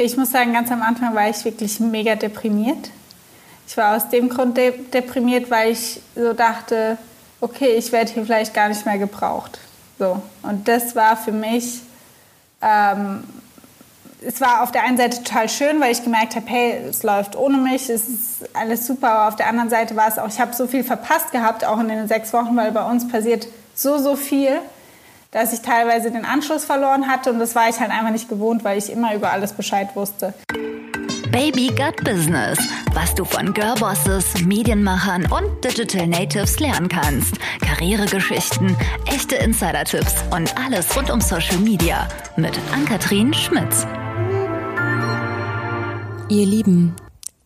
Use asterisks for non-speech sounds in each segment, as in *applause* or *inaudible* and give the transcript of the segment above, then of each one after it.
Ich muss sagen, ganz am Anfang war ich wirklich mega deprimiert. Ich war aus dem Grund de deprimiert, weil ich so dachte, okay, ich werde hier vielleicht gar nicht mehr gebraucht. So. Und das war für mich, ähm, es war auf der einen Seite total schön, weil ich gemerkt habe, hey, es läuft ohne mich, es ist alles super. Aber auf der anderen Seite war es auch, ich habe so viel verpasst gehabt, auch in den sechs Wochen, weil bei uns passiert so, so viel dass ich teilweise den Anschluss verloren hatte und das war ich halt einfach nicht gewohnt, weil ich immer über alles Bescheid wusste. Baby Gut Business, was du von Girlbosses, Medienmachern und Digital Natives lernen kannst. Karrieregeschichten, echte Insider-Tipps und alles rund um Social Media mit Ann-Kathrin Schmitz. Ihr Lieben,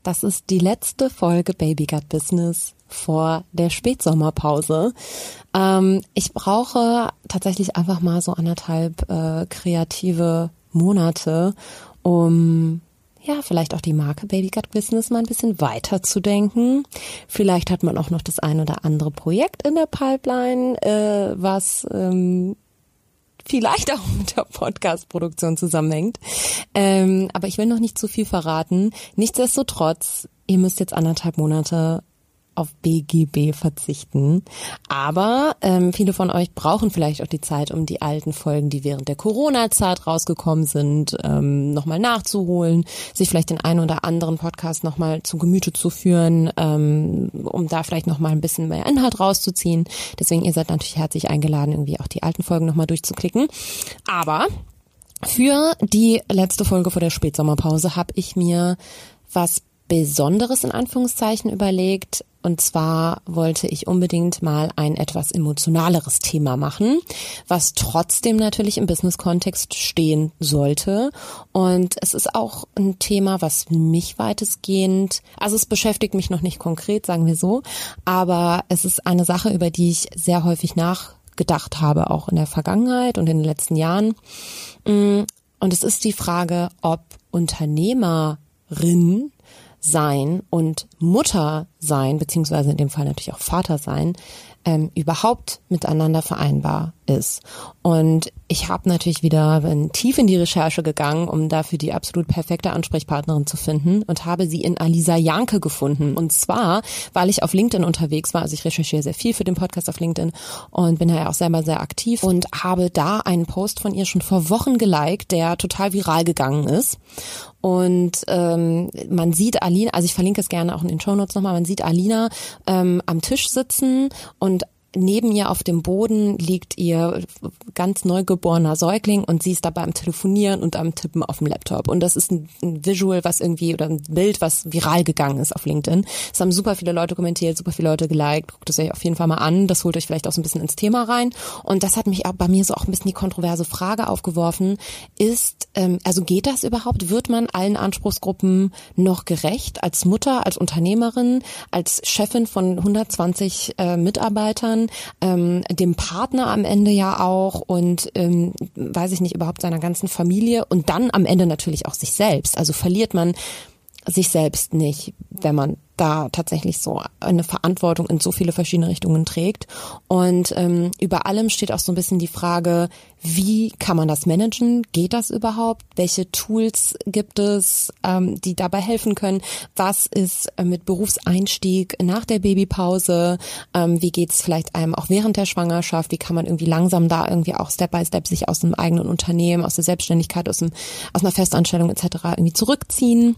das ist die letzte Folge Baby Gut Business vor der Spätsommerpause. Ähm, ich brauche tatsächlich einfach mal so anderthalb äh, kreative Monate, um ja, vielleicht auch die Marke Baby Gut Business mal ein bisschen weiter zu denken. Vielleicht hat man auch noch das ein oder andere Projekt in der Pipeline, äh, was ähm, vielleicht auch mit der Podcast-Produktion zusammenhängt. Ähm, aber ich will noch nicht zu viel verraten. Nichtsdestotrotz, ihr müsst jetzt anderthalb Monate auf BGB verzichten. Aber ähm, viele von euch brauchen vielleicht auch die Zeit, um die alten Folgen, die während der Corona-Zeit rausgekommen sind, ähm, nochmal nachzuholen, sich vielleicht den einen oder anderen Podcast nochmal zu Gemüte zu führen, ähm, um da vielleicht nochmal ein bisschen mehr Inhalt rauszuziehen. Deswegen, ihr seid natürlich herzlich eingeladen, irgendwie auch die alten Folgen nochmal durchzuklicken. Aber für die letzte Folge vor der Spätsommerpause habe ich mir was Besonderes in Anführungszeichen überlegt. Und zwar wollte ich unbedingt mal ein etwas emotionaleres Thema machen, was trotzdem natürlich im Business-Kontext stehen sollte. Und es ist auch ein Thema, was mich weitestgehend, also es beschäftigt mich noch nicht konkret, sagen wir so, aber es ist eine Sache, über die ich sehr häufig nachgedacht habe, auch in der Vergangenheit und in den letzten Jahren. Und es ist die Frage, ob Unternehmerin sein und Mutter sein, beziehungsweise in dem Fall natürlich auch Vater sein, ähm, überhaupt miteinander vereinbar ist. Und ich habe natürlich wieder bin tief in die Recherche gegangen, um dafür die absolut perfekte Ansprechpartnerin zu finden und habe sie in Alisa Janke gefunden. Und zwar, weil ich auf LinkedIn unterwegs war, also ich recherchiere sehr viel für den Podcast auf LinkedIn und bin ja auch selber sehr aktiv und habe da einen Post von ihr schon vor Wochen geliked, der total viral gegangen ist. Und ähm, man sieht Alina, also ich verlinke es gerne auch in den Show Notes nochmal, man sieht Alina ähm, am Tisch sitzen und neben ihr auf dem Boden liegt ihr ganz neugeborener Säugling und sie ist dabei am Telefonieren und am Tippen auf dem Laptop. Und das ist ein, Visual, was irgendwie, oder ein Bild, was viral gegangen ist auf LinkedIn. Es haben super viele Leute kommentiert, super viele Leute geliked. Guckt es euch auf jeden Fall mal an. Das holt euch vielleicht auch so ein bisschen ins Thema rein. Und das hat mich auch bei mir so auch ein bisschen die kontroverse Frage aufgeworfen. Ist, ähm, also geht das überhaupt? Wird man allen Anspruchsgruppen noch gerecht? Als Mutter, als Unternehmerin, als Chefin von 120 äh, Mitarbeitern? Ähm, dem Partner am Ende ja auch und ähm, weiß ich nicht, überhaupt seiner ganzen Familie und dann am Ende natürlich auch sich selbst. Also verliert man sich selbst nicht, wenn man da tatsächlich so eine Verantwortung in so viele verschiedene Richtungen trägt. Und ähm, über allem steht auch so ein bisschen die Frage, wie kann man das managen? Geht das überhaupt? Welche Tools gibt es, ähm, die dabei helfen können? Was ist äh, mit Berufseinstieg nach der Babypause? Ähm, wie geht es vielleicht einem auch während der Schwangerschaft? Wie kann man irgendwie langsam da irgendwie auch Step by Step sich aus einem eigenen Unternehmen, aus der Selbstständigkeit, aus, einem, aus einer Festanstellung etc. irgendwie zurückziehen?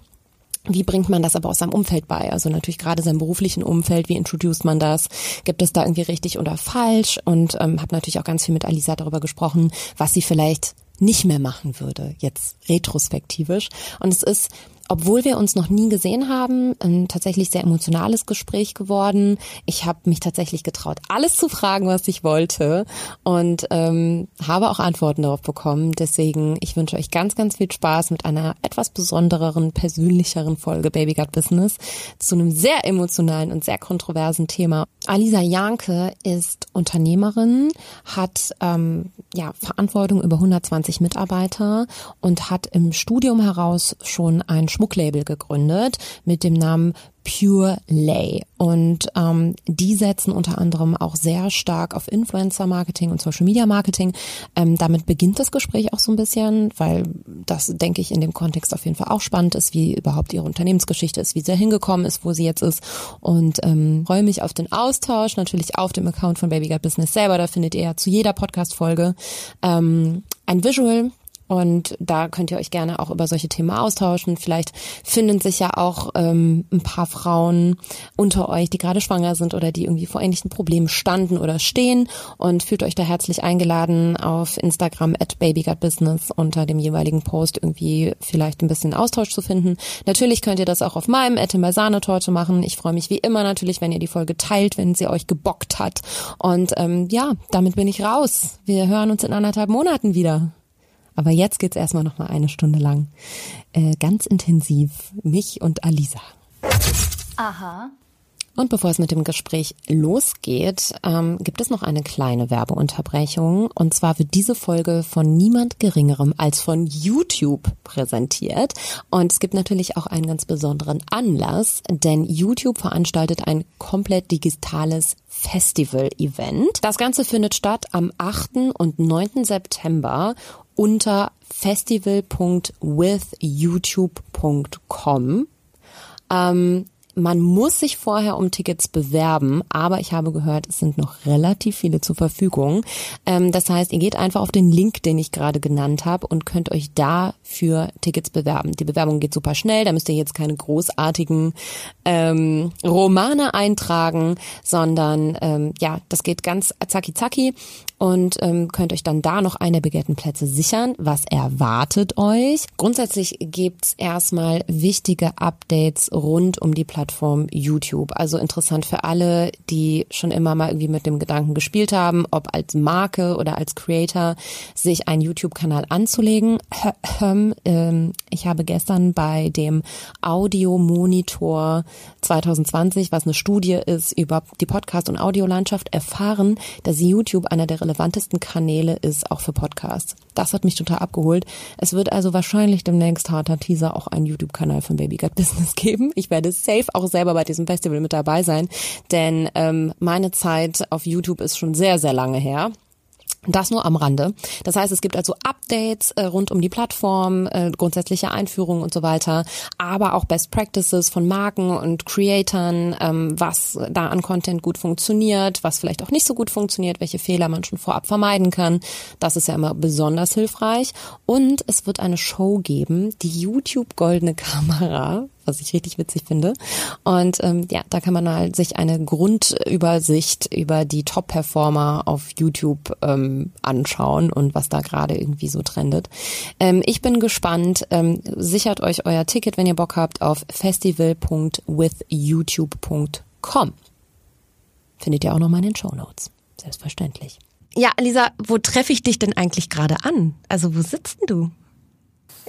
Wie bringt man das aber aus seinem Umfeld bei? Also natürlich gerade seinem beruflichen Umfeld, wie introduced man das? Gibt es da irgendwie richtig oder falsch? Und ähm, habe natürlich auch ganz viel mit Alisa darüber gesprochen, was sie vielleicht nicht mehr machen würde, jetzt retrospektivisch. Und es ist obwohl wir uns noch nie gesehen haben, ein tatsächlich sehr emotionales Gespräch geworden. Ich habe mich tatsächlich getraut, alles zu fragen, was ich wollte und ähm, habe auch Antworten darauf bekommen. Deswegen, ich wünsche euch ganz, ganz viel Spaß mit einer etwas besondereren, persönlicheren Folge Baby Gut Business zu einem sehr emotionalen und sehr kontroversen Thema. Alisa Janke ist Unternehmerin, hat ähm, ja Verantwortung über 120 Mitarbeiter und hat im Studium heraus schon ein Schmucklabel gegründet mit dem Namen Pure Lay. Und ähm, die setzen unter anderem auch sehr stark auf Influencer-Marketing und Social-Media-Marketing. Ähm, damit beginnt das Gespräch auch so ein bisschen, weil das, denke ich, in dem Kontext auf jeden Fall auch spannend ist, wie überhaupt ihre Unternehmensgeschichte ist, wie sie hingekommen ist, wo sie jetzt ist. Und ähm, freue mich auf den Austausch, natürlich auf dem Account von Baby Got Business selber. Da findet ihr ja zu jeder Podcast-Folge ähm, ein Visual, und da könnt ihr euch gerne auch über solche Themen austauschen. Vielleicht finden sich ja auch ähm, ein paar Frauen unter euch, die gerade schwanger sind oder die irgendwie vor ähnlichen Problemen standen oder stehen und fühlt euch da herzlich eingeladen auf Instagram at babygutbusiness unter dem jeweiligen Post irgendwie vielleicht ein bisschen Austausch zu finden. Natürlich könnt ihr das auch auf meinem Sahnetorte machen. Ich freue mich wie immer natürlich, wenn ihr die Folge teilt, wenn sie euch gebockt hat. Und ähm, ja, damit bin ich raus. Wir hören uns in anderthalb Monaten wieder. Aber jetzt geht's erstmal noch mal eine Stunde lang äh, ganz intensiv mich und Alisa. Aha. Und bevor es mit dem Gespräch losgeht, ähm, gibt es noch eine kleine Werbeunterbrechung. Und zwar wird diese Folge von niemand Geringerem als von YouTube präsentiert. Und es gibt natürlich auch einen ganz besonderen Anlass, denn YouTube veranstaltet ein komplett digitales Festival-Event. Das Ganze findet statt am 8. und 9. September unter festival.withyoutube.com. Ähm, man muss sich vorher um Tickets bewerben, aber ich habe gehört, es sind noch relativ viele zur Verfügung. Ähm, das heißt, ihr geht einfach auf den Link, den ich gerade genannt habe und könnt euch da für Tickets bewerben. Die Bewerbung geht super schnell, da müsst ihr jetzt keine großartigen ähm, Romane eintragen, sondern ähm, ja, das geht ganz zacki zacki und ähm, könnt euch dann da noch eine begehrten Plätze sichern. Was erwartet euch? Grundsätzlich gibt's erstmal wichtige Updates rund um die Plattform YouTube. Also interessant für alle, die schon immer mal irgendwie mit dem Gedanken gespielt haben, ob als Marke oder als Creator sich einen YouTube-Kanal anzulegen. Ähm, ich habe gestern bei dem Audio Monitor 2020, was eine Studie ist über die Podcast- und Audiolandschaft, erfahren, dass YouTube einer der relevantesten Kanäle ist, auch für Podcasts. Das hat mich total abgeholt. Es wird also wahrscheinlich demnächst harter Teaser auch einen YouTube-Kanal von Baby Gut *laughs* Business geben. Ich werde safe auch selber bei diesem Festival mit dabei sein, denn ähm, meine Zeit auf YouTube ist schon sehr, sehr lange her. Das nur am Rande. Das heißt, es gibt also Updates äh, rund um die Plattform, äh, grundsätzliche Einführungen und so weiter, aber auch Best Practices von Marken und Creatoren, ähm, was da an Content gut funktioniert, was vielleicht auch nicht so gut funktioniert, welche Fehler man schon vorab vermeiden kann. Das ist ja immer besonders hilfreich. Und es wird eine Show geben, die YouTube Goldene Kamera was ich richtig witzig finde. Und ähm, ja, da kann man halt sich eine Grundübersicht über die Top-Performer auf YouTube ähm, anschauen und was da gerade irgendwie so trendet. Ähm, ich bin gespannt. Ähm, sichert euch euer Ticket, wenn ihr Bock habt, auf festival.withyoutube.com. Findet ihr auch nochmal in den Show Notes. Selbstverständlich. Ja, Lisa, wo treffe ich dich denn eigentlich gerade an? Also wo sitzt denn du?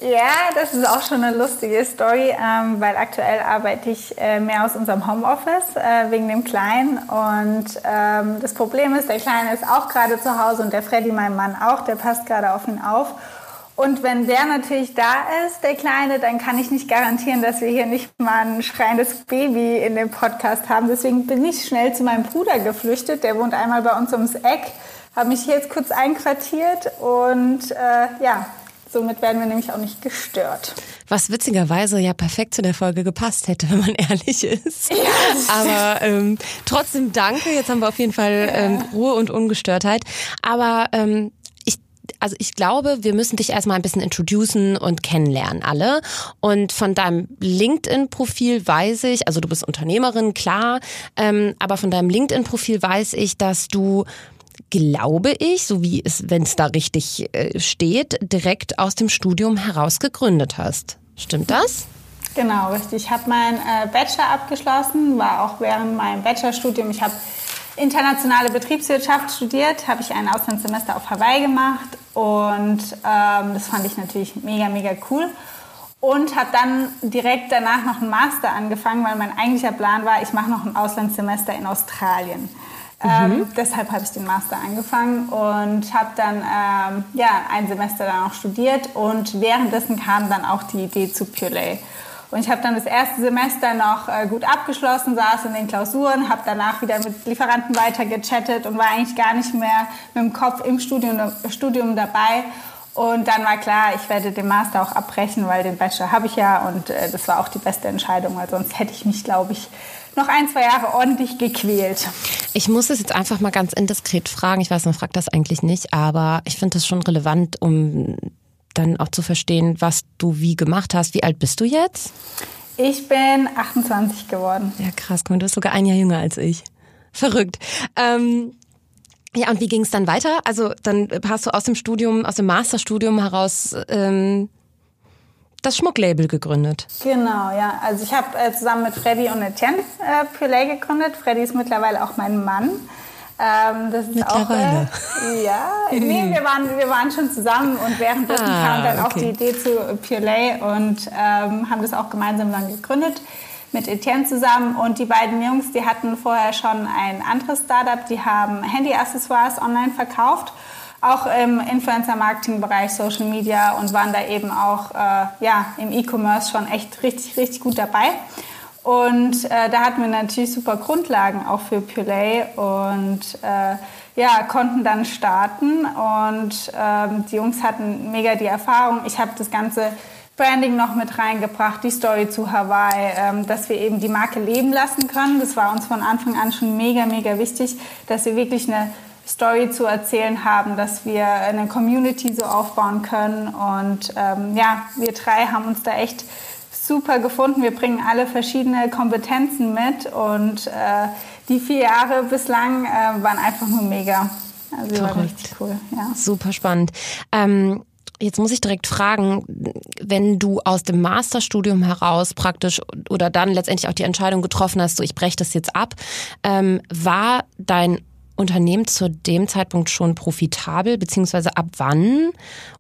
Ja, das ist auch schon eine lustige Story, ähm, weil aktuell arbeite ich äh, mehr aus unserem Homeoffice äh, wegen dem Kleinen. Und ähm, das Problem ist, der Kleine ist auch gerade zu Hause und der Freddy, mein Mann, auch, der passt gerade auf ihn auf. Und wenn der natürlich da ist, der Kleine, dann kann ich nicht garantieren, dass wir hier nicht mal ein schreiendes Baby in dem Podcast haben. Deswegen bin ich schnell zu meinem Bruder geflüchtet. Der wohnt einmal bei uns ums Eck, habe mich hier jetzt kurz einquartiert und äh, ja, Somit werden wir nämlich auch nicht gestört. Was witzigerweise ja perfekt zu der Folge gepasst hätte, *laughs* wenn man ehrlich ist. Ja, Aber ähm, trotzdem danke. Jetzt haben wir auf jeden Fall ähm, Ruhe und Ungestörtheit. Aber ähm, ich, also ich glaube, wir müssen dich erstmal ein bisschen introducen und kennenlernen alle. Und von deinem LinkedIn-Profil weiß ich, also du bist Unternehmerin, klar, ähm, aber von deinem LinkedIn-Profil weiß ich, dass du glaube ich, so wie es, wenn es da richtig äh, steht, direkt aus dem Studium heraus gegründet hast. Stimmt das? Genau, richtig. Ich habe meinen äh, Bachelor abgeschlossen, war auch während meinem Bachelorstudium, ich habe internationale Betriebswirtschaft studiert, habe ich ein Auslandssemester auf Hawaii gemacht und ähm, das fand ich natürlich mega, mega cool. Und habe dann direkt danach noch einen Master angefangen, weil mein eigentlicher Plan war, ich mache noch ein Auslandssemester in Australien. Ähm, mhm. deshalb habe ich den Master angefangen und habe dann ähm, ja, ein Semester dann auch studiert und währenddessen kam dann auch die Idee zu Purelay. Und ich habe dann das erste Semester noch äh, gut abgeschlossen, saß in den Klausuren, habe danach wieder mit Lieferanten weiter gechattet und war eigentlich gar nicht mehr mit dem Kopf im Studium, Studium dabei. Und dann war klar, ich werde den Master auch abbrechen, weil den Bachelor habe ich ja und äh, das war auch die beste Entscheidung, weil sonst hätte ich mich, glaube ich, noch ein, zwei Jahre ordentlich gequält. Ich muss es jetzt einfach mal ganz indiskret fragen. Ich weiß, man fragt das eigentlich nicht, aber ich finde das schon relevant, um dann auch zu verstehen, was du wie gemacht hast. Wie alt bist du jetzt? Ich bin 28 geworden. Ja, krass. Du bist sogar ein Jahr jünger als ich. Verrückt. Ähm, ja, und wie ging es dann weiter? Also dann hast du aus dem Studium, aus dem Masterstudium heraus ähm, das Schmucklabel gegründet. Genau, ja. Also ich habe äh, zusammen mit Freddy und Etienne äh, Purelay gegründet. Freddy ist mittlerweile auch mein Mann. Ähm, das ist auch äh, ja, nee, wir waren wir waren schon zusammen und währenddessen ah, kam dann okay. auch die Idee zu Purelay und ähm, haben das auch gemeinsam dann gegründet mit Etienne zusammen und die beiden Jungs, die hatten vorher schon ein anderes Startup, die haben Handy-Accessoires online verkauft auch im Influencer-Marketing-Bereich, Social Media und waren da eben auch äh, ja, im E-Commerce schon echt richtig, richtig gut dabei. Und äh, da hatten wir natürlich super Grundlagen auch für Purelay und äh, ja, konnten dann starten und ähm, die Jungs hatten mega die Erfahrung. Ich habe das ganze Branding noch mit reingebracht, die Story zu Hawaii, ähm, dass wir eben die Marke leben lassen können. Das war uns von Anfang an schon mega, mega wichtig, dass wir wirklich eine Story zu erzählen haben, dass wir eine Community so aufbauen können. Und ähm, ja, wir drei haben uns da echt super gefunden. Wir bringen alle verschiedene Kompetenzen mit und äh, die vier Jahre bislang äh, waren einfach nur mega. Also war richtig cool. Ja. Super spannend. Ähm Jetzt muss ich direkt fragen, wenn du aus dem Masterstudium heraus praktisch oder dann letztendlich auch die Entscheidung getroffen hast, so ich breche das jetzt ab, ähm, war dein Unternehmen zu dem Zeitpunkt schon profitabel, beziehungsweise ab wann?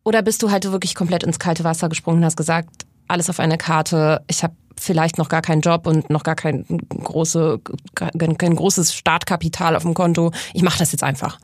Oder bist du halt wirklich komplett ins kalte Wasser gesprungen und hast gesagt, alles auf eine Karte, ich habe vielleicht noch gar keinen Job und noch gar kein, große, kein, kein großes Startkapital auf dem Konto, ich mache das jetzt einfach.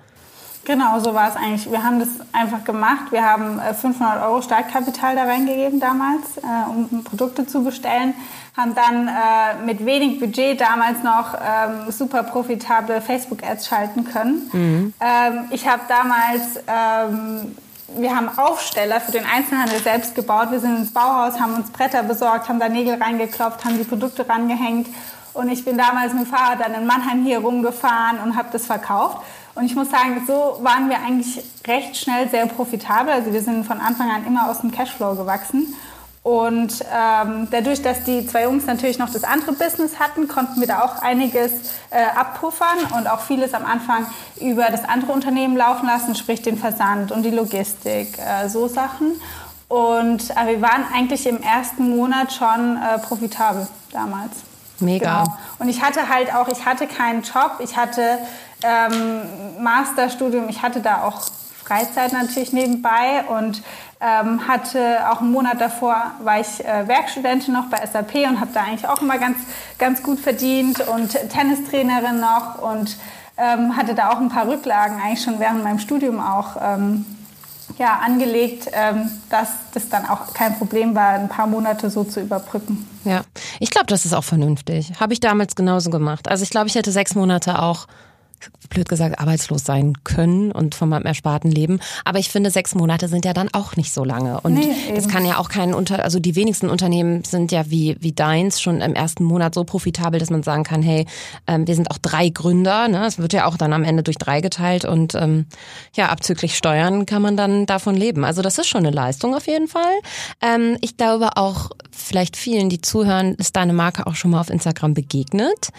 Genau, so war es eigentlich. Wir haben das einfach gemacht. Wir haben 500 äh, Euro Startkapital da reingegeben damals, äh, um Produkte zu bestellen. Haben dann äh, mit wenig Budget damals noch ähm, super profitable Facebook-Ads schalten können. Mhm. Ähm, ich habe damals, ähm, wir haben Aufsteller für den Einzelhandel selbst gebaut. Wir sind ins Bauhaus, haben uns Bretter besorgt, haben da Nägel reingeklopft, haben die Produkte rangehängt. Und ich bin damals mit dem Fahrrad dann in Mannheim hier rumgefahren und habe das verkauft. Und ich muss sagen, so waren wir eigentlich recht schnell sehr profitabel. Also wir sind von Anfang an immer aus dem Cashflow gewachsen. Und ähm, dadurch, dass die zwei Jungs natürlich noch das andere Business hatten, konnten wir da auch einiges äh, abpuffern und auch vieles am Anfang über das andere Unternehmen laufen lassen, sprich den Versand und die Logistik, äh, so Sachen. Und äh, wir waren eigentlich im ersten Monat schon äh, profitabel damals. Mega. Genau. Und ich hatte halt auch, ich hatte keinen Job, ich hatte ähm, Masterstudium, ich hatte da auch Freizeit natürlich nebenbei und ähm, hatte auch einen Monat davor war ich äh, Werkstudentin noch bei SAP und habe da eigentlich auch immer ganz ganz gut verdient und Tennistrainerin noch und ähm, hatte da auch ein paar Rücklagen eigentlich schon während meinem Studium auch ähm, ja, angelegt, ähm, dass das dann auch kein Problem war, ein paar Monate so zu überbrücken. Ja, ich glaube, das ist auch vernünftig. Habe ich damals genauso gemacht. Also ich glaube, ich hätte sechs Monate auch blöd gesagt, arbeitslos sein können und von meinem ersparten Leben. Aber ich finde, sechs Monate sind ja dann auch nicht so lange. Und nee, das kann ja auch kein Unter, also die wenigsten Unternehmen sind ja wie, wie deins schon im ersten Monat so profitabel, dass man sagen kann, hey, ähm, wir sind auch drei Gründer. Ne? Es wird ja auch dann am Ende durch drei geteilt und ähm, ja, abzüglich Steuern kann man dann davon leben. Also das ist schon eine Leistung auf jeden Fall. Ähm, ich glaube auch, vielleicht vielen, die zuhören, ist deine Marke auch schon mal auf Instagram begegnet.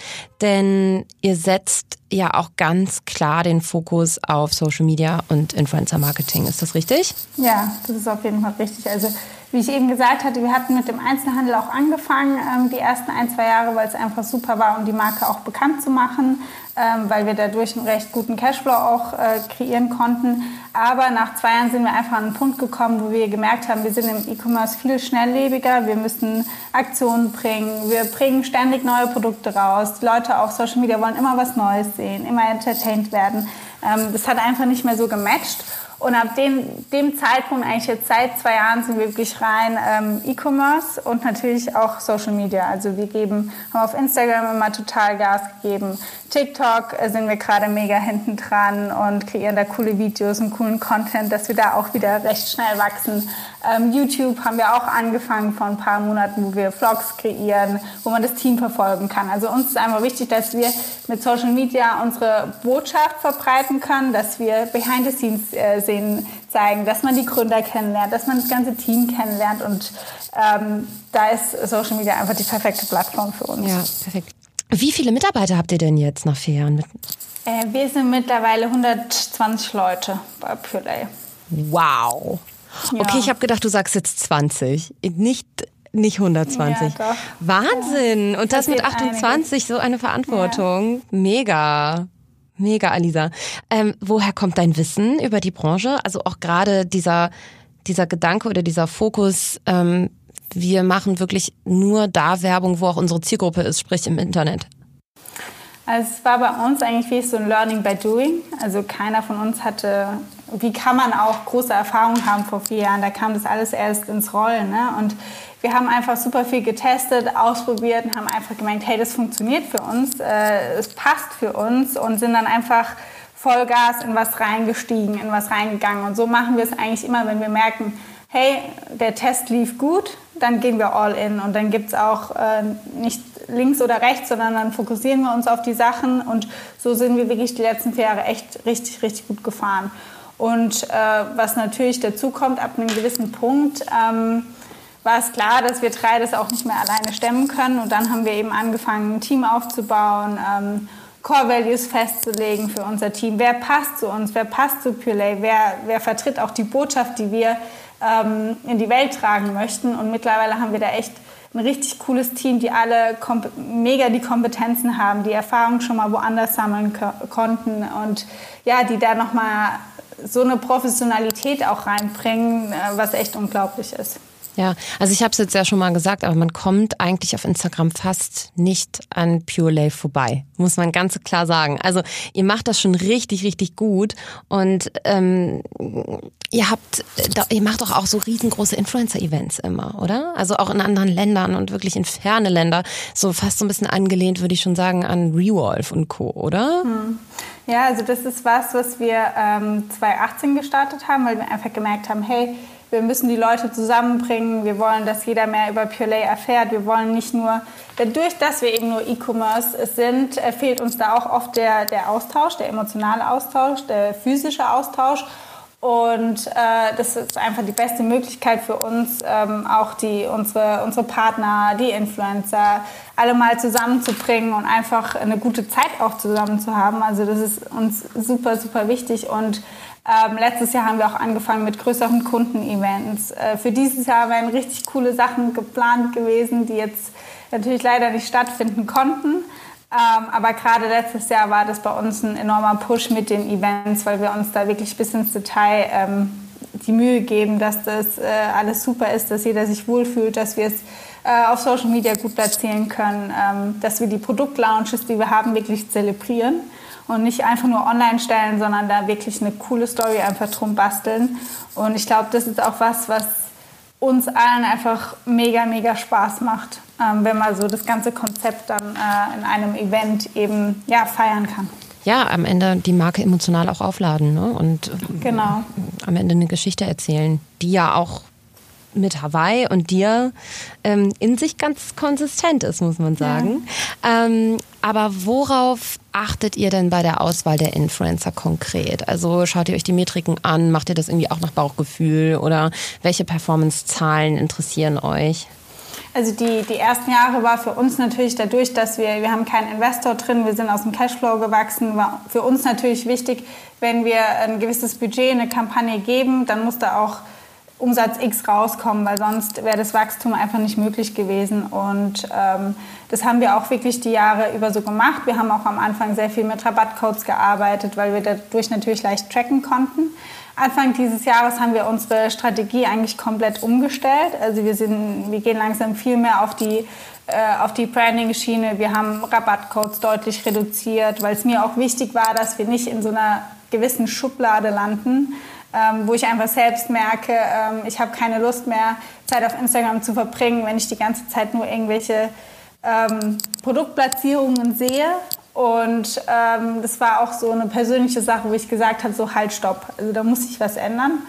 Denn ihr setzt ja auch ganz klar den Fokus auf Social Media und Influencer Marketing. Ist das richtig? Ja, das ist auf jeden Fall richtig. Also wie ich eben gesagt hatte, wir hatten mit dem Einzelhandel auch angefangen, ähm, die ersten ein, zwei Jahre, weil es einfach super war, um die Marke auch bekannt zu machen, ähm, weil wir dadurch einen recht guten Cashflow auch äh, kreieren konnten. Aber nach zwei Jahren sind wir einfach an einen Punkt gekommen, wo wir gemerkt haben, wir sind im E-Commerce viel schnelllebiger, wir müssen Aktionen bringen, wir bringen ständig neue Produkte raus. Die Leute auf Social Media wollen immer was Neues sehen, immer entertained werden. Ähm, das hat einfach nicht mehr so gematcht. Und ab dem, dem Zeitpunkt, eigentlich jetzt seit zwei Jahren, sind wir wirklich rein ähm, E-Commerce und natürlich auch Social Media. Also wir geben, haben auf Instagram immer total Gas gegeben. TikTok äh, sind wir gerade mega hinten dran und kreieren da coole Videos und coolen Content, dass wir da auch wieder recht schnell wachsen. Ähm, YouTube haben wir auch angefangen vor ein paar Monaten, wo wir Vlogs kreieren, wo man das Team verfolgen kann. Also uns ist einfach wichtig, dass wir mit Social Media unsere Botschaft verbreiten können, dass wir Behind the Scenes äh, sehen, zeigen, dass man die Gründer kennenlernt, dass man das ganze Team kennenlernt und ähm, da ist Social Media einfach die perfekte Plattform für uns. Ja, perfekt. Wie viele Mitarbeiter habt ihr denn jetzt nach vier Jahren? Äh, wir sind mittlerweile 120 Leute bei Purelay. Wow. Ja. Okay, ich habe gedacht, du sagst jetzt 20, nicht nicht 120. Ja, Wahnsinn! Und das, das mit 28, einiges. so eine Verantwortung. Ja. Mega. Mega, Alisa. Ähm, woher kommt dein Wissen über die Branche? Also auch gerade dieser, dieser Gedanke oder dieser Fokus, ähm, wir machen wirklich nur da Werbung, wo auch unsere Zielgruppe ist, sprich im Internet. Also es war bei uns eigentlich wie so ein Learning by Doing. Also keiner von uns hatte, wie kann man auch große Erfahrungen haben vor vier Jahren? Da kam das alles erst ins Rollen. Ne? Und wir haben einfach super viel getestet, ausprobiert und haben einfach gemerkt, hey, das funktioniert für uns, äh, es passt für uns und sind dann einfach Vollgas in was reingestiegen, in was reingegangen. Und so machen wir es eigentlich immer, wenn wir merken, hey, der Test lief gut, dann gehen wir all in. Und dann gibt es auch äh, nicht links oder rechts, sondern dann fokussieren wir uns auf die Sachen. Und so sind wir wirklich die letzten vier Jahre echt richtig, richtig gut gefahren. Und äh, was natürlich dazu kommt, ab einem gewissen Punkt ähm, war es klar, dass wir drei das auch nicht mehr alleine stemmen können. Und dann haben wir eben angefangen, ein Team aufzubauen, ähm, Core Values festzulegen für unser Team. Wer passt zu uns? Wer passt zu Purelay? Wer, wer vertritt auch die Botschaft, die wir ähm, in die Welt tragen möchten? Und mittlerweile haben wir da echt ein richtig cooles Team, die alle mega die Kompetenzen haben, die Erfahrung schon mal woanders sammeln konnten und ja, die da nochmal so eine Professionalität auch reinbringen, äh, was echt unglaublich ist. Ja, also ich habe es jetzt ja schon mal gesagt, aber man kommt eigentlich auf Instagram fast nicht an Pure Lay vorbei, muss man ganz klar sagen. Also ihr macht das schon richtig, richtig gut und ähm, ihr habt, ihr macht doch auch so riesengroße Influencer-Events immer, oder? Also auch in anderen Ländern und wirklich in ferne Länder, so fast so ein bisschen angelehnt, würde ich schon sagen, an Rewolf und Co., oder? Hm. Ja, also das ist was, was wir ähm, 2018 gestartet haben, weil wir einfach gemerkt haben, hey, wir müssen die Leute zusammenbringen. Wir wollen, dass jeder mehr über Purelay erfährt. Wir wollen nicht nur, dadurch, dass wir eben nur E-Commerce sind, äh, fehlt uns da auch oft der, der Austausch, der emotionale Austausch, der physische Austausch. Und äh, das ist einfach die beste Möglichkeit für uns, ähm, auch die, unsere, unsere Partner, die Influencer, alle mal zusammenzubringen und einfach eine gute Zeit auch zusammen zu haben. Also das ist uns super, super wichtig. Und ähm, letztes Jahr haben wir auch angefangen mit größeren Kundenevents. Äh, für dieses Jahr wären richtig coole Sachen geplant gewesen, die jetzt natürlich leider nicht stattfinden konnten. Ähm, aber gerade letztes Jahr war das bei uns ein enormer Push mit den Events, weil wir uns da wirklich bis ins Detail ähm, die Mühe geben, dass das äh, alles super ist, dass jeder sich wohlfühlt, dass wir es äh, auf Social Media gut platzieren können, ähm, dass wir die Produktlaunches, die wir haben, wirklich zelebrieren und nicht einfach nur online stellen, sondern da wirklich eine coole Story einfach drum basteln. Und ich glaube, das ist auch was, was uns allen einfach mega, mega Spaß macht, ähm, wenn man so das ganze Konzept dann äh, in einem Event eben ja, feiern kann. Ja, am Ende die Marke emotional auch aufladen ne? und genau. am Ende eine Geschichte erzählen, die ja auch mit Hawaii und dir ähm, in sich ganz konsistent ist, muss man sagen. Ja. Ähm, aber worauf achtet ihr denn bei der Auswahl der Influencer konkret? Also schaut ihr euch die Metriken an, macht ihr das irgendwie auch nach Bauchgefühl oder welche Performance-Zahlen interessieren euch? Also die, die ersten Jahre war für uns natürlich dadurch, dass wir, wir haben keinen Investor drin, wir sind aus dem Cashflow gewachsen, war für uns natürlich wichtig, wenn wir ein gewisses Budget, eine Kampagne geben, dann muss da auch Umsatz X rauskommen, weil sonst wäre das Wachstum einfach nicht möglich gewesen. Und ähm, das haben wir auch wirklich die Jahre über so gemacht. Wir haben auch am Anfang sehr viel mit Rabattcodes gearbeitet, weil wir dadurch natürlich leicht tracken konnten. Anfang dieses Jahres haben wir unsere Strategie eigentlich komplett umgestellt. Also wir, sind, wir gehen langsam viel mehr auf die, äh, auf die Branding-Schiene. Wir haben Rabattcodes deutlich reduziert, weil es mir auch wichtig war, dass wir nicht in so einer gewissen Schublade landen, ähm, wo ich einfach selbst merke, ähm, ich habe keine Lust mehr, Zeit auf Instagram zu verbringen, wenn ich die ganze Zeit nur irgendwelche ähm, Produktplatzierungen sehe. Und ähm, das war auch so eine persönliche Sache, wo ich gesagt habe, so halt, stopp. Also da muss sich was ändern.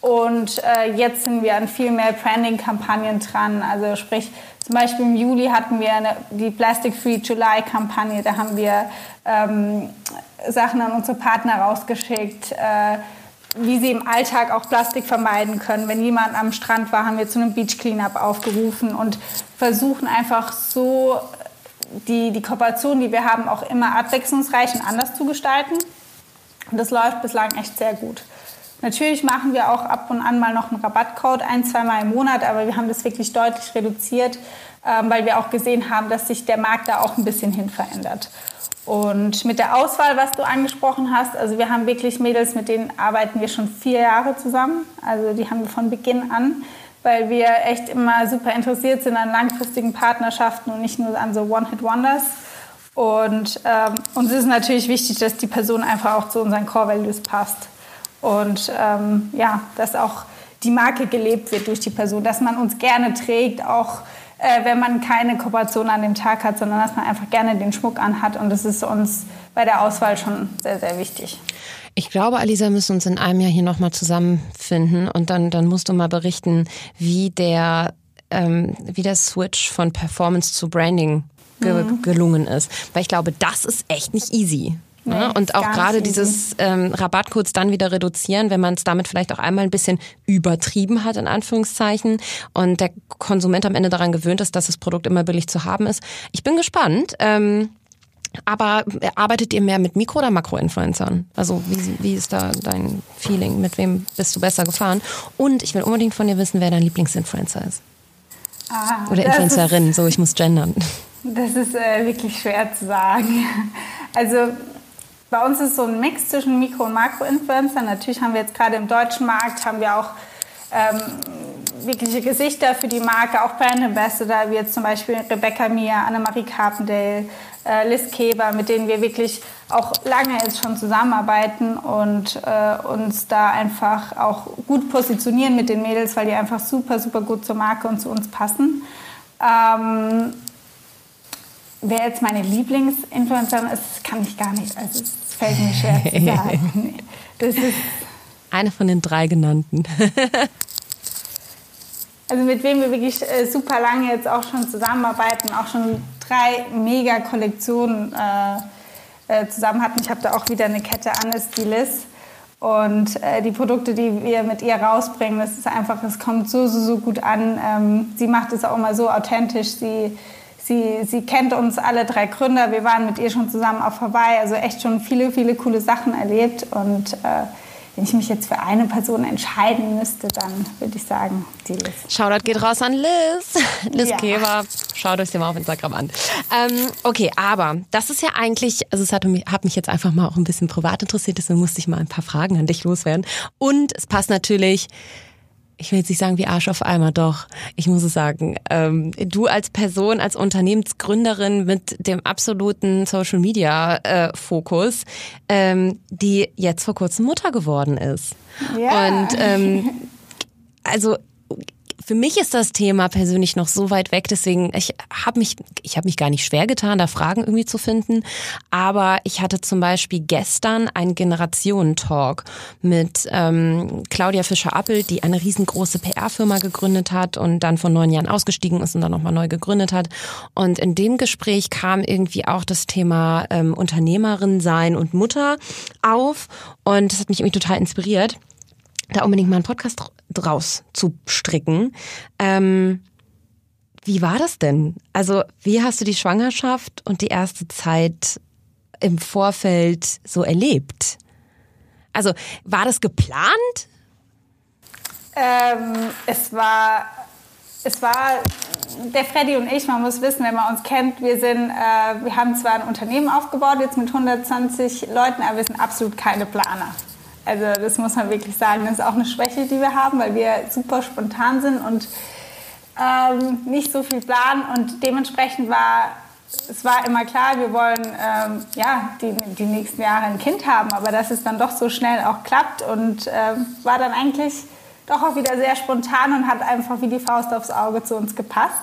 Und äh, jetzt sind wir an viel mehr Branding-Kampagnen dran. Also sprich, zum Beispiel im Juli hatten wir eine, die Plastic Free July-Kampagne. Da haben wir ähm, Sachen an unsere Partner rausgeschickt, äh, wie sie im Alltag auch Plastik vermeiden können. Wenn jemand am Strand war, haben wir zu einem Beach Cleanup aufgerufen und versuchen einfach so die, die Kooperation, die wir haben, auch immer abwechslungsreich und anders zu gestalten. Und das läuft bislang echt sehr gut. Natürlich machen wir auch ab und an mal noch einen Rabattcode, ein, zweimal im Monat, aber wir haben das wirklich deutlich reduziert, ähm, weil wir auch gesehen haben, dass sich der Markt da auch ein bisschen hin verändert. Und mit der Auswahl, was du angesprochen hast, also wir haben wirklich Mädels, mit denen arbeiten wir schon vier Jahre zusammen. Also die haben wir von Beginn an, weil wir echt immer super interessiert sind an langfristigen Partnerschaften und nicht nur an so One-Hit-Wonders. Und ähm, uns ist natürlich wichtig, dass die Person einfach auch zu unseren Core-Values passt. Und ähm, ja, dass auch die Marke gelebt wird durch die Person, dass man uns gerne trägt, auch äh, wenn man keine Kooperation an dem Tag hat, sondern dass man einfach gerne den Schmuck anhat. Und das ist uns bei der Auswahl schon sehr, sehr wichtig. Ich glaube, Alisa, wir müssen uns in einem Jahr hier nochmal zusammenfinden und dann, dann musst du mal berichten, wie der, ähm, wie der Switch von Performance zu Branding ge mhm. gelungen ist. Weil ich glaube, das ist echt nicht easy. Nee, ja, und auch gerade dieses ähm, Rabattcodes dann wieder reduzieren, wenn man es damit vielleicht auch einmal ein bisschen übertrieben hat, in Anführungszeichen, und der Konsument am Ende daran gewöhnt ist, dass das Produkt immer billig zu haben ist. Ich bin gespannt. Ähm, aber arbeitet ihr mehr mit Mikro- oder Makro-Influencern? Also wie, wie ist da dein Feeling? Mit wem bist du besser gefahren? Und ich will unbedingt von dir wissen, wer dein Lieblingsinfluencer ist. Ah, oder Influencerin, so ich muss gendern. Das ist äh, wirklich schwer zu sagen. Also bei uns ist so ein Mix zwischen Mikro- und Makro-Influencern. Natürlich haben wir jetzt gerade im deutschen Markt haben wir auch ähm, wirkliche Gesichter für die Marke, auch Brand Ambassador, wie jetzt zum Beispiel Rebecca Mia, Annemarie Carpendale, äh, Liz Keber, mit denen wir wirklich auch lange jetzt schon zusammenarbeiten und äh, uns da einfach auch gut positionieren mit den Mädels, weil die einfach super, super gut zur Marke und zu uns passen. Ähm, wer jetzt meine Lieblingsinfluencerin ist, kann ich gar nicht. Also fällt mir schwer zu *laughs* sagen. Das ist eine von den drei genannten. *laughs* also mit wem wir wirklich äh, super lange jetzt auch schon zusammenarbeiten, auch schon drei Mega-Kollektionen äh, äh, zusammen hatten. Ich habe da auch wieder eine Kette an, ist die Liz. Und äh, die Produkte, die wir mit ihr rausbringen, das ist einfach, es kommt so, so, so gut an. Ähm, sie macht es auch immer so authentisch. Sie Sie, sie kennt uns alle drei Gründer. Wir waren mit ihr schon zusammen auf Hawaii. Also echt schon viele, viele coole Sachen erlebt. Und äh, wenn ich mich jetzt für eine Person entscheiden müsste, dann würde ich sagen, die Liz. Shoutout geht raus an Liz. *laughs* Liz ja. Keber. Schaut euch den mal auf Instagram an. Ähm, okay, aber das ist ja eigentlich, also es hat mich, hat mich jetzt einfach mal auch ein bisschen privat interessiert, deswegen musste ich mal ein paar Fragen an dich loswerden. Und es passt natürlich ich will jetzt nicht sagen wie Arsch auf Eimer, doch, ich muss es sagen. Ähm, du als Person, als Unternehmensgründerin mit dem absoluten Social Media äh, Fokus, ähm, die jetzt vor kurzem Mutter geworden ist. Ja. Und ähm, also für mich ist das Thema persönlich noch so weit weg, deswegen ich habe mich ich habe mich gar nicht schwer getan, da Fragen irgendwie zu finden. Aber ich hatte zum Beispiel gestern einen Generationentalk mit ähm, Claudia Fischer-Appel, die eine riesengroße PR-Firma gegründet hat und dann vor neun Jahren ausgestiegen ist und dann nochmal neu gegründet hat. Und in dem Gespräch kam irgendwie auch das Thema ähm, Unternehmerin sein und Mutter auf und das hat mich irgendwie total inspiriert da unbedingt mal einen Podcast draus zu stricken. Ähm, wie war das denn? Also, wie hast du die Schwangerschaft und die erste Zeit im Vorfeld so erlebt? Also, war das geplant? Ähm, es war, es war der Freddy und ich, man muss wissen, wenn man uns kennt, wir sind, äh, wir haben zwar ein Unternehmen aufgebaut, jetzt mit 120 Leuten, aber wir sind absolut keine Planer. Also das muss man wirklich sagen. Das ist auch eine Schwäche, die wir haben, weil wir super spontan sind und ähm, nicht so viel planen. Und dementsprechend war es war immer klar, wir wollen ähm, ja, die, die nächsten Jahre ein Kind haben, aber dass es dann doch so schnell auch klappt und ähm, war dann eigentlich doch auch wieder sehr spontan und hat einfach wie die Faust aufs Auge zu uns gepasst.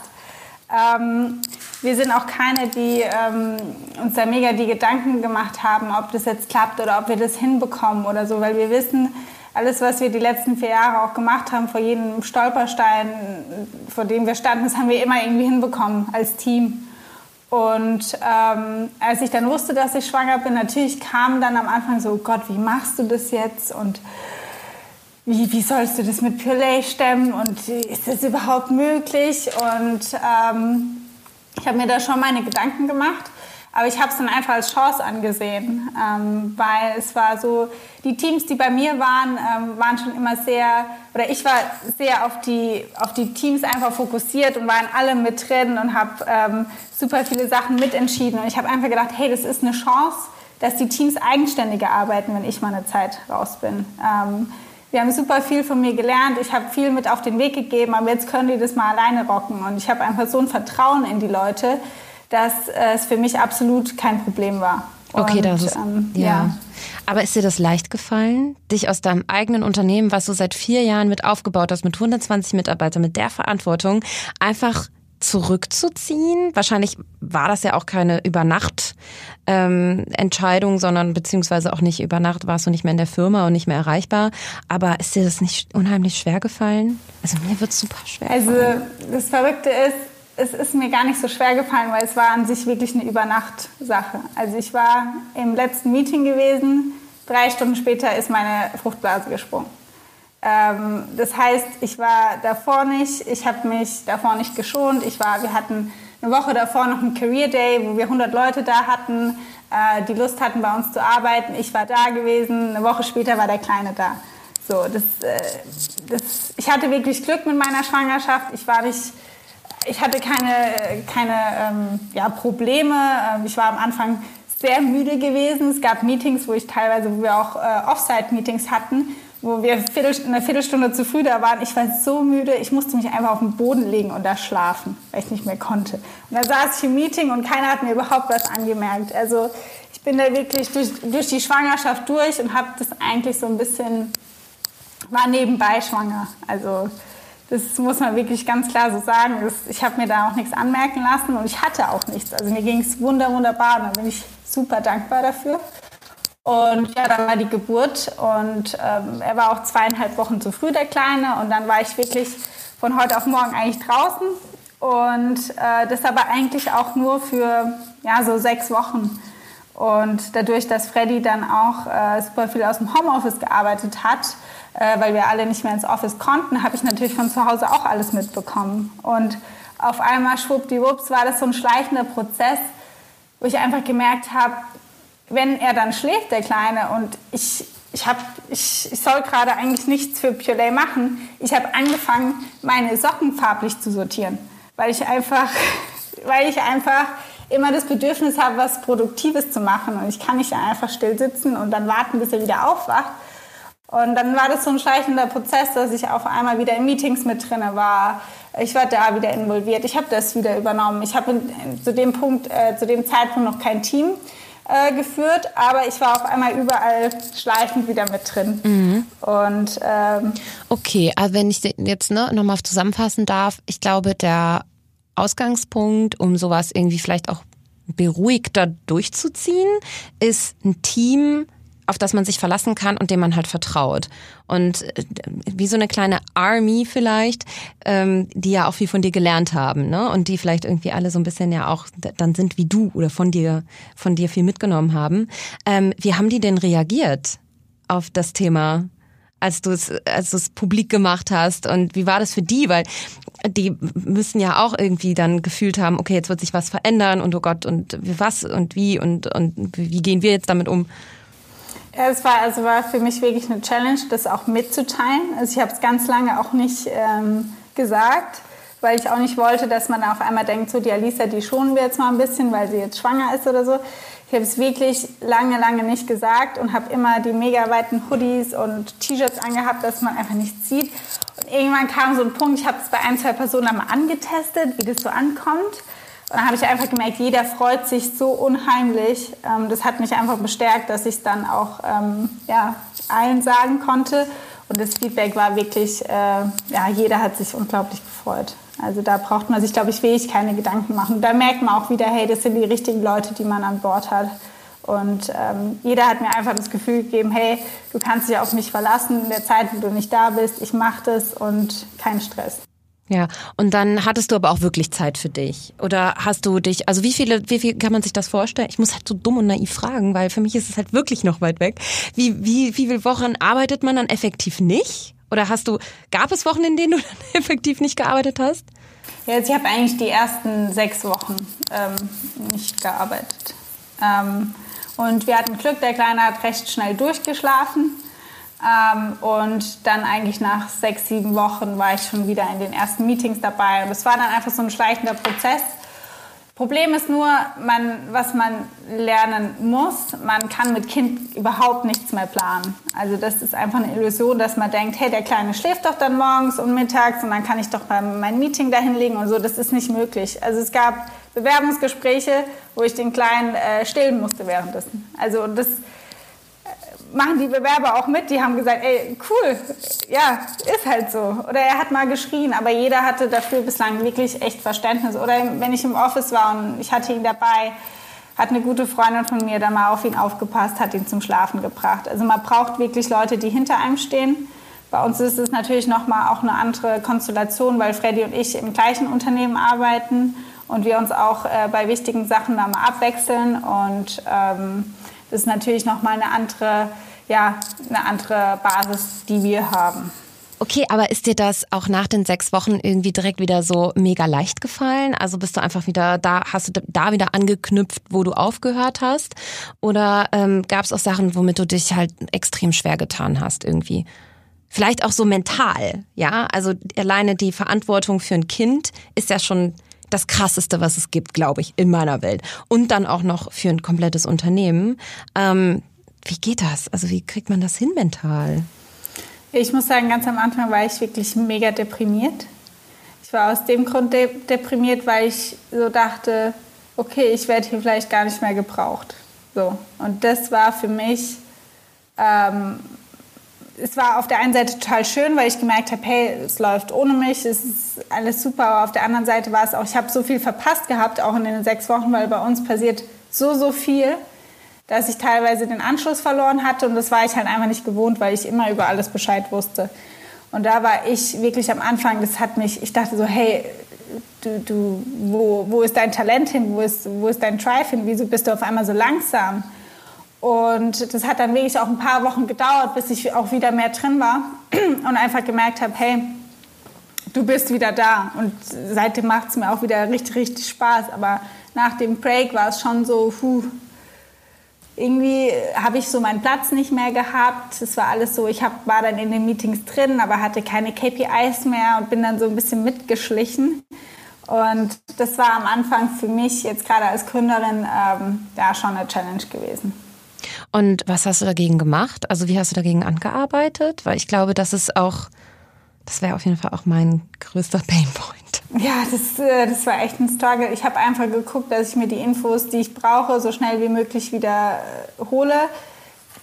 Ähm, wir sind auch keine, die ähm, uns da mega die Gedanken gemacht haben, ob das jetzt klappt oder ob wir das hinbekommen oder so, weil wir wissen, alles, was wir die letzten vier Jahre auch gemacht haben, vor jedem Stolperstein, vor dem wir standen, das haben wir immer irgendwie hinbekommen als Team. Und ähm, als ich dann wusste, dass ich schwanger bin, natürlich kam dann am Anfang so, Gott, wie machst du das jetzt? Und wie, wie sollst du das mit Puree stemmen? Und ist das überhaupt möglich? Und ähm, ich habe mir da schon meine Gedanken gemacht. Aber ich habe es dann einfach als Chance angesehen, ähm, weil es war so, die Teams, die bei mir waren, ähm, waren schon immer sehr, oder ich war sehr auf die, auf die Teams einfach fokussiert und waren alle mit drin und habe ähm, super viele Sachen mitentschieden. Und ich habe einfach gedacht, hey, das ist eine Chance, dass die Teams eigenständiger arbeiten, wenn ich mal eine Zeit raus bin. Ähm, wir haben super viel von mir gelernt, ich habe viel mit auf den Weg gegeben, aber jetzt können die das mal alleine rocken. Und ich habe einfach so ein Vertrauen in die Leute, dass es für mich absolut kein Problem war. Okay, das ist, ähm, ja. ja. Aber ist dir das leicht gefallen, dich aus deinem eigenen Unternehmen, was du seit vier Jahren mit aufgebaut hast, mit 120 Mitarbeitern, mit der Verantwortung, einfach zurückzuziehen? Wahrscheinlich war das ja auch keine Übernacht-Entscheidung, ähm, sondern beziehungsweise auch nicht über Nacht warst du nicht mehr in der Firma und nicht mehr erreichbar. Aber ist dir das nicht unheimlich schwer gefallen? Also mir wird es super schwer. Also gefallen. das Verrückte ist, es ist mir gar nicht so schwer gefallen, weil es war an sich wirklich eine Übernacht-Sache. Also ich war im letzten Meeting gewesen, drei Stunden später ist meine Fruchtblase gesprungen. Ähm, das heißt, ich war davor nicht, ich habe mich davor nicht geschont. Ich war, wir hatten eine Woche davor noch einen Career Day, wo wir 100 Leute da hatten, äh, die Lust hatten, bei uns zu arbeiten. Ich war da gewesen, eine Woche später war der Kleine da. So, das, äh, das, ich hatte wirklich Glück mit meiner Schwangerschaft. Ich war nicht ich hatte keine, keine ähm, ja, Probleme. Ähm, ich war am Anfang sehr müde gewesen. Es gab Meetings, wo ich teilweise, wo wir auch äh, Offsite-Meetings hatten, wo wir eine Viertelstunde zu früh da waren. Ich war so müde, ich musste mich einfach auf den Boden legen und da schlafen, weil ich nicht mehr konnte. Und da saß ich im Meeting und keiner hat mir überhaupt was angemerkt. Also ich bin da wirklich durch, durch die Schwangerschaft durch und habe das eigentlich so ein bisschen, war nebenbei schwanger. Also das muss man wirklich ganz klar so sagen. ich habe mir da auch nichts anmerken lassen und ich hatte auch nichts. Also mir ging es wunder, wunderbar. Da bin ich super dankbar dafür. Und ja, dann war die Geburt und ähm, er war auch zweieinhalb Wochen zu früh, der Kleine. Und dann war ich wirklich von heute auf morgen eigentlich draußen. Und äh, das aber eigentlich auch nur für ja, so sechs Wochen. Und dadurch, dass Freddy dann auch äh, super viel aus dem Homeoffice gearbeitet hat, äh, weil wir alle nicht mehr ins Office konnten, habe ich natürlich von zu Hause auch alles mitbekommen. Und auf einmal, schwuppdiwupps, war das so ein schleichender Prozess, wo ich einfach gemerkt habe, wenn er dann schläft, der Kleine, und ich, ich, hab, ich, ich soll gerade eigentlich nichts für Puree machen, ich habe angefangen, meine Socken farblich zu sortieren, weil ich einfach, *laughs* weil ich einfach immer das Bedürfnis habe, was Produktives zu machen. Und ich kann nicht einfach still sitzen und dann warten, bis er wieder aufwacht, und dann war das so ein schleichender Prozess, dass ich auf einmal wieder in Meetings mit drin war. Ich war da wieder involviert. Ich habe das wieder übernommen. Ich habe zu dem Punkt, äh, zu dem Zeitpunkt noch kein Team äh, geführt, aber ich war auf einmal überall schleichend wieder mit drin. Mhm. Und ähm, okay, also wenn ich jetzt ne, nochmal zusammenfassen darf, ich glaube, der Ausgangspunkt, um sowas irgendwie vielleicht auch beruhigter durchzuziehen, ist ein Team auf das man sich verlassen kann und dem man halt vertraut. Und äh, wie so eine kleine Army vielleicht, ähm, die ja auch viel von dir gelernt haben, ne? Und die vielleicht irgendwie alle so ein bisschen ja auch dann sind wie du oder von dir, von dir viel mitgenommen haben. Ähm, wie haben die denn reagiert auf das Thema? als du es als du es publik gemacht hast und wie war das für die weil die müssen ja auch irgendwie dann gefühlt haben okay jetzt wird sich was verändern und oh Gott und was und wie und und wie gehen wir jetzt damit um es war, also war für mich wirklich eine Challenge, das auch mitzuteilen. Also ich habe es ganz lange auch nicht ähm, gesagt, weil ich auch nicht wollte, dass man auf einmal denkt, so die Alisa, die schonen wir jetzt mal ein bisschen, weil sie jetzt schwanger ist oder so. Ich habe es wirklich lange, lange nicht gesagt und habe immer die mega weiten Hoodies und T-Shirts angehabt, dass man einfach nichts sieht. Und irgendwann kam so ein Punkt, ich habe es bei ein, zwei Personen einmal angetestet, wie das so ankommt. Dann habe ich einfach gemerkt, jeder freut sich so unheimlich. Ähm, das hat mich einfach bestärkt, dass ich es dann auch ähm, ja, allen sagen konnte. Und das Feedback war wirklich, äh, ja, jeder hat sich unglaublich gefreut. Also da braucht man sich, glaube ich, wirklich keine Gedanken machen. Da merkt man auch wieder, hey, das sind die richtigen Leute, die man an Bord hat. Und ähm, jeder hat mir einfach das Gefühl gegeben, hey, du kannst dich auf mich verlassen in der Zeit, wo du nicht da bist. Ich mache das und kein Stress. Ja, und dann hattest du aber auch wirklich Zeit für dich. Oder hast du dich, also wie viele, wie viel kann man sich das vorstellen? Ich muss halt so dumm und naiv fragen, weil für mich ist es halt wirklich noch weit weg. Wie, wie, wie viele Wochen arbeitet man dann effektiv nicht? Oder hast du, gab es Wochen, in denen du *laughs* dann effektiv nicht gearbeitet hast? Ja, jetzt, ich habe eigentlich die ersten sechs Wochen ähm, nicht gearbeitet. Ähm, und wir hatten Glück, der Kleine hat recht schnell durchgeschlafen. Ähm, und dann eigentlich nach sechs, sieben Wochen war ich schon wieder in den ersten Meetings dabei. Und es war dann einfach so ein schleichender Prozess. Problem ist nur, man, was man lernen muss, man kann mit Kind überhaupt nichts mehr planen. Also das ist einfach eine Illusion, dass man denkt, hey, der Kleine schläft doch dann morgens und mittags und dann kann ich doch mein Meeting dahin legen und so. Das ist nicht möglich. Also es gab Bewerbungsgespräche, wo ich den Kleinen äh, stillen musste währenddessen. Also das machen die Bewerber auch mit. Die haben gesagt, ey, cool, ja, ist halt so. Oder er hat mal geschrien, aber jeder hatte dafür bislang wirklich echt Verständnis. Oder wenn ich im Office war und ich hatte ihn dabei, hat eine gute Freundin von mir dann mal auf ihn aufgepasst, hat ihn zum Schlafen gebracht. Also man braucht wirklich Leute, die hinter einem stehen. Bei uns ist es natürlich nochmal auch eine andere Konstellation, weil Freddy und ich im gleichen Unternehmen arbeiten und wir uns auch äh, bei wichtigen Sachen da mal abwechseln und ähm, das ist natürlich nochmal eine andere, ja, eine andere Basis, die wir haben. Okay, aber ist dir das auch nach den sechs Wochen irgendwie direkt wieder so mega leicht gefallen? Also bist du einfach wieder da, hast du da wieder angeknüpft, wo du aufgehört hast? Oder ähm, gab es auch Sachen, womit du dich halt extrem schwer getan hast irgendwie? Vielleicht auch so mental, ja? Also alleine die Verantwortung für ein Kind ist ja schon das krasseste, was es gibt, glaube ich, in meiner Welt. Und dann auch noch für ein komplettes Unternehmen. Ähm, wie geht das? Also wie kriegt man das hin mental? Ich muss sagen, ganz am Anfang war ich wirklich mega deprimiert. Ich war aus dem Grund de deprimiert, weil ich so dachte, okay, ich werde hier vielleicht gar nicht mehr gebraucht. So. Und das war für mich ähm, es war auf der einen Seite total schön, weil ich gemerkt habe, hey, es läuft ohne mich, es ist alles super. Aber auf der anderen Seite war es auch, ich habe so viel verpasst gehabt, auch in den sechs Wochen, weil bei uns passiert so, so viel, dass ich teilweise den Anschluss verloren hatte. Und das war ich halt einfach nicht gewohnt, weil ich immer über alles Bescheid wusste. Und da war ich wirklich am Anfang, das hat mich, ich dachte so, hey, du, du, wo, wo ist dein Talent hin, wo ist, wo ist dein Drive hin, wieso bist du auf einmal so langsam? Und das hat dann wirklich auch ein paar Wochen gedauert, bis ich auch wieder mehr drin war und einfach gemerkt habe, hey, du bist wieder da. Und seitdem macht es mir auch wieder richtig, richtig Spaß. Aber nach dem Break war es schon so, puh, irgendwie habe ich so meinen Platz nicht mehr gehabt. Es war alles so, ich hab, war dann in den Meetings drin, aber hatte keine KPIs mehr und bin dann so ein bisschen mitgeschlichen. Und das war am Anfang für mich jetzt gerade als Gründerin ähm, ja schon eine Challenge gewesen. Und was hast du dagegen gemacht? Also wie hast du dagegen angearbeitet? Weil ich glaube, das ist auch, das wäre auf jeden Fall auch mein größter *laughs* Painpoint. Ja, das, äh, das war echt ein Struggle. Ich habe einfach geguckt, dass ich mir die Infos, die ich brauche, so schnell wie möglich wieder äh, hole.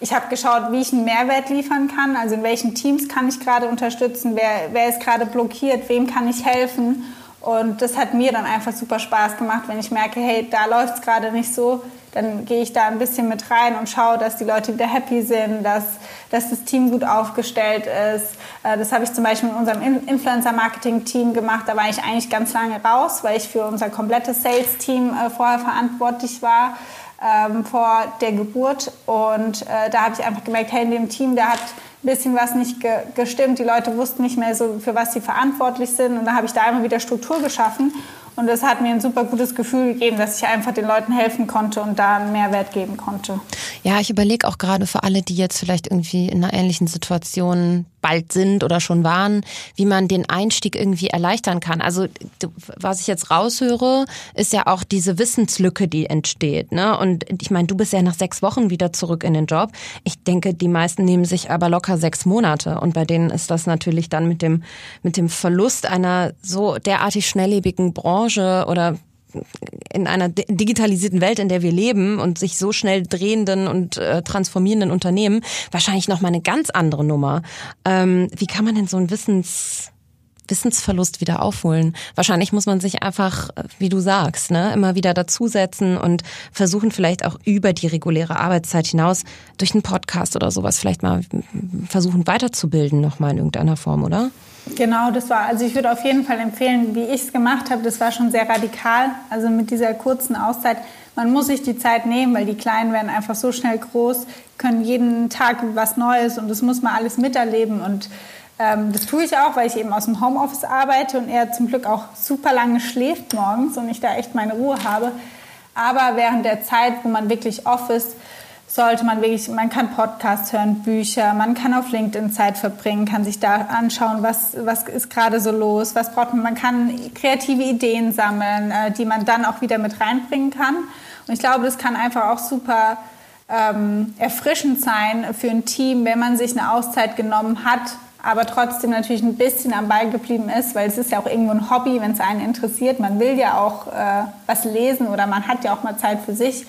Ich habe geschaut, wie ich einen Mehrwert liefern kann, also in welchen Teams kann ich gerade unterstützen, wer, wer ist gerade blockiert, wem kann ich helfen. Und das hat mir dann einfach super Spaß gemacht, wenn ich merke, hey, da läuft es gerade nicht so, dann gehe ich da ein bisschen mit rein und schaue, dass die Leute wieder happy sind, dass, dass das Team gut aufgestellt ist. Äh, das habe ich zum Beispiel mit unserem Influencer-Marketing-Team gemacht. Da war ich eigentlich ganz lange raus, weil ich für unser komplettes Sales-Team äh, vorher verantwortlich war ähm, vor der Geburt. Und äh, da habe ich einfach gemerkt, hey, in dem Team, da hat ein bisschen was nicht ge gestimmt. Die Leute wussten nicht mehr so, für was sie verantwortlich sind. Und da habe ich da immer wieder Struktur geschaffen. Und das hat mir ein super gutes Gefühl gegeben, dass ich einfach den Leuten helfen konnte und da einen Mehrwert geben konnte. Ja, ich überlege auch gerade für alle, die jetzt vielleicht irgendwie in einer ähnlichen Situation bald sind oder schon waren, wie man den Einstieg irgendwie erleichtern kann. Also was ich jetzt raushöre, ist ja auch diese Wissenslücke, die entsteht. Ne? Und ich meine, du bist ja nach sechs Wochen wieder zurück in den Job. Ich denke, die meisten nehmen sich aber locker sechs Monate. Und bei denen ist das natürlich dann mit dem, mit dem Verlust einer so derartig schnelllebigen Branche oder in einer digitalisierten Welt, in der wir leben und sich so schnell drehenden und äh, transformierenden Unternehmen wahrscheinlich noch mal eine ganz andere Nummer. Ähm, wie kann man denn so ein Wissens Wissensverlust wieder aufholen. Wahrscheinlich muss man sich einfach, wie du sagst, ne, immer wieder dazusetzen und versuchen vielleicht auch über die reguläre Arbeitszeit hinaus durch einen Podcast oder sowas vielleicht mal versuchen weiterzubilden nochmal in irgendeiner Form, oder? Genau, das war, also ich würde auf jeden Fall empfehlen, wie ich es gemacht habe, das war schon sehr radikal. Also mit dieser kurzen Auszeit, man muss sich die Zeit nehmen, weil die Kleinen werden einfach so schnell groß, können jeden Tag was Neues und das muss man alles miterleben und ähm, das tue ich auch, weil ich eben aus dem Homeoffice arbeite und er zum Glück auch super lange schläft morgens und ich da echt meine Ruhe habe. Aber während der Zeit, wo man wirklich off ist, sollte man wirklich, man kann Podcasts hören, Bücher, man kann auf LinkedIn Zeit verbringen, kann sich da anschauen, was, was ist gerade so los, was braucht man, man kann kreative Ideen sammeln, äh, die man dann auch wieder mit reinbringen kann. Und ich glaube, das kann einfach auch super ähm, erfrischend sein für ein Team, wenn man sich eine Auszeit genommen hat, aber trotzdem natürlich ein bisschen am Ball geblieben ist, weil es ist ja auch irgendwo ein Hobby, wenn es einen interessiert. Man will ja auch äh, was lesen oder man hat ja auch mal Zeit für sich,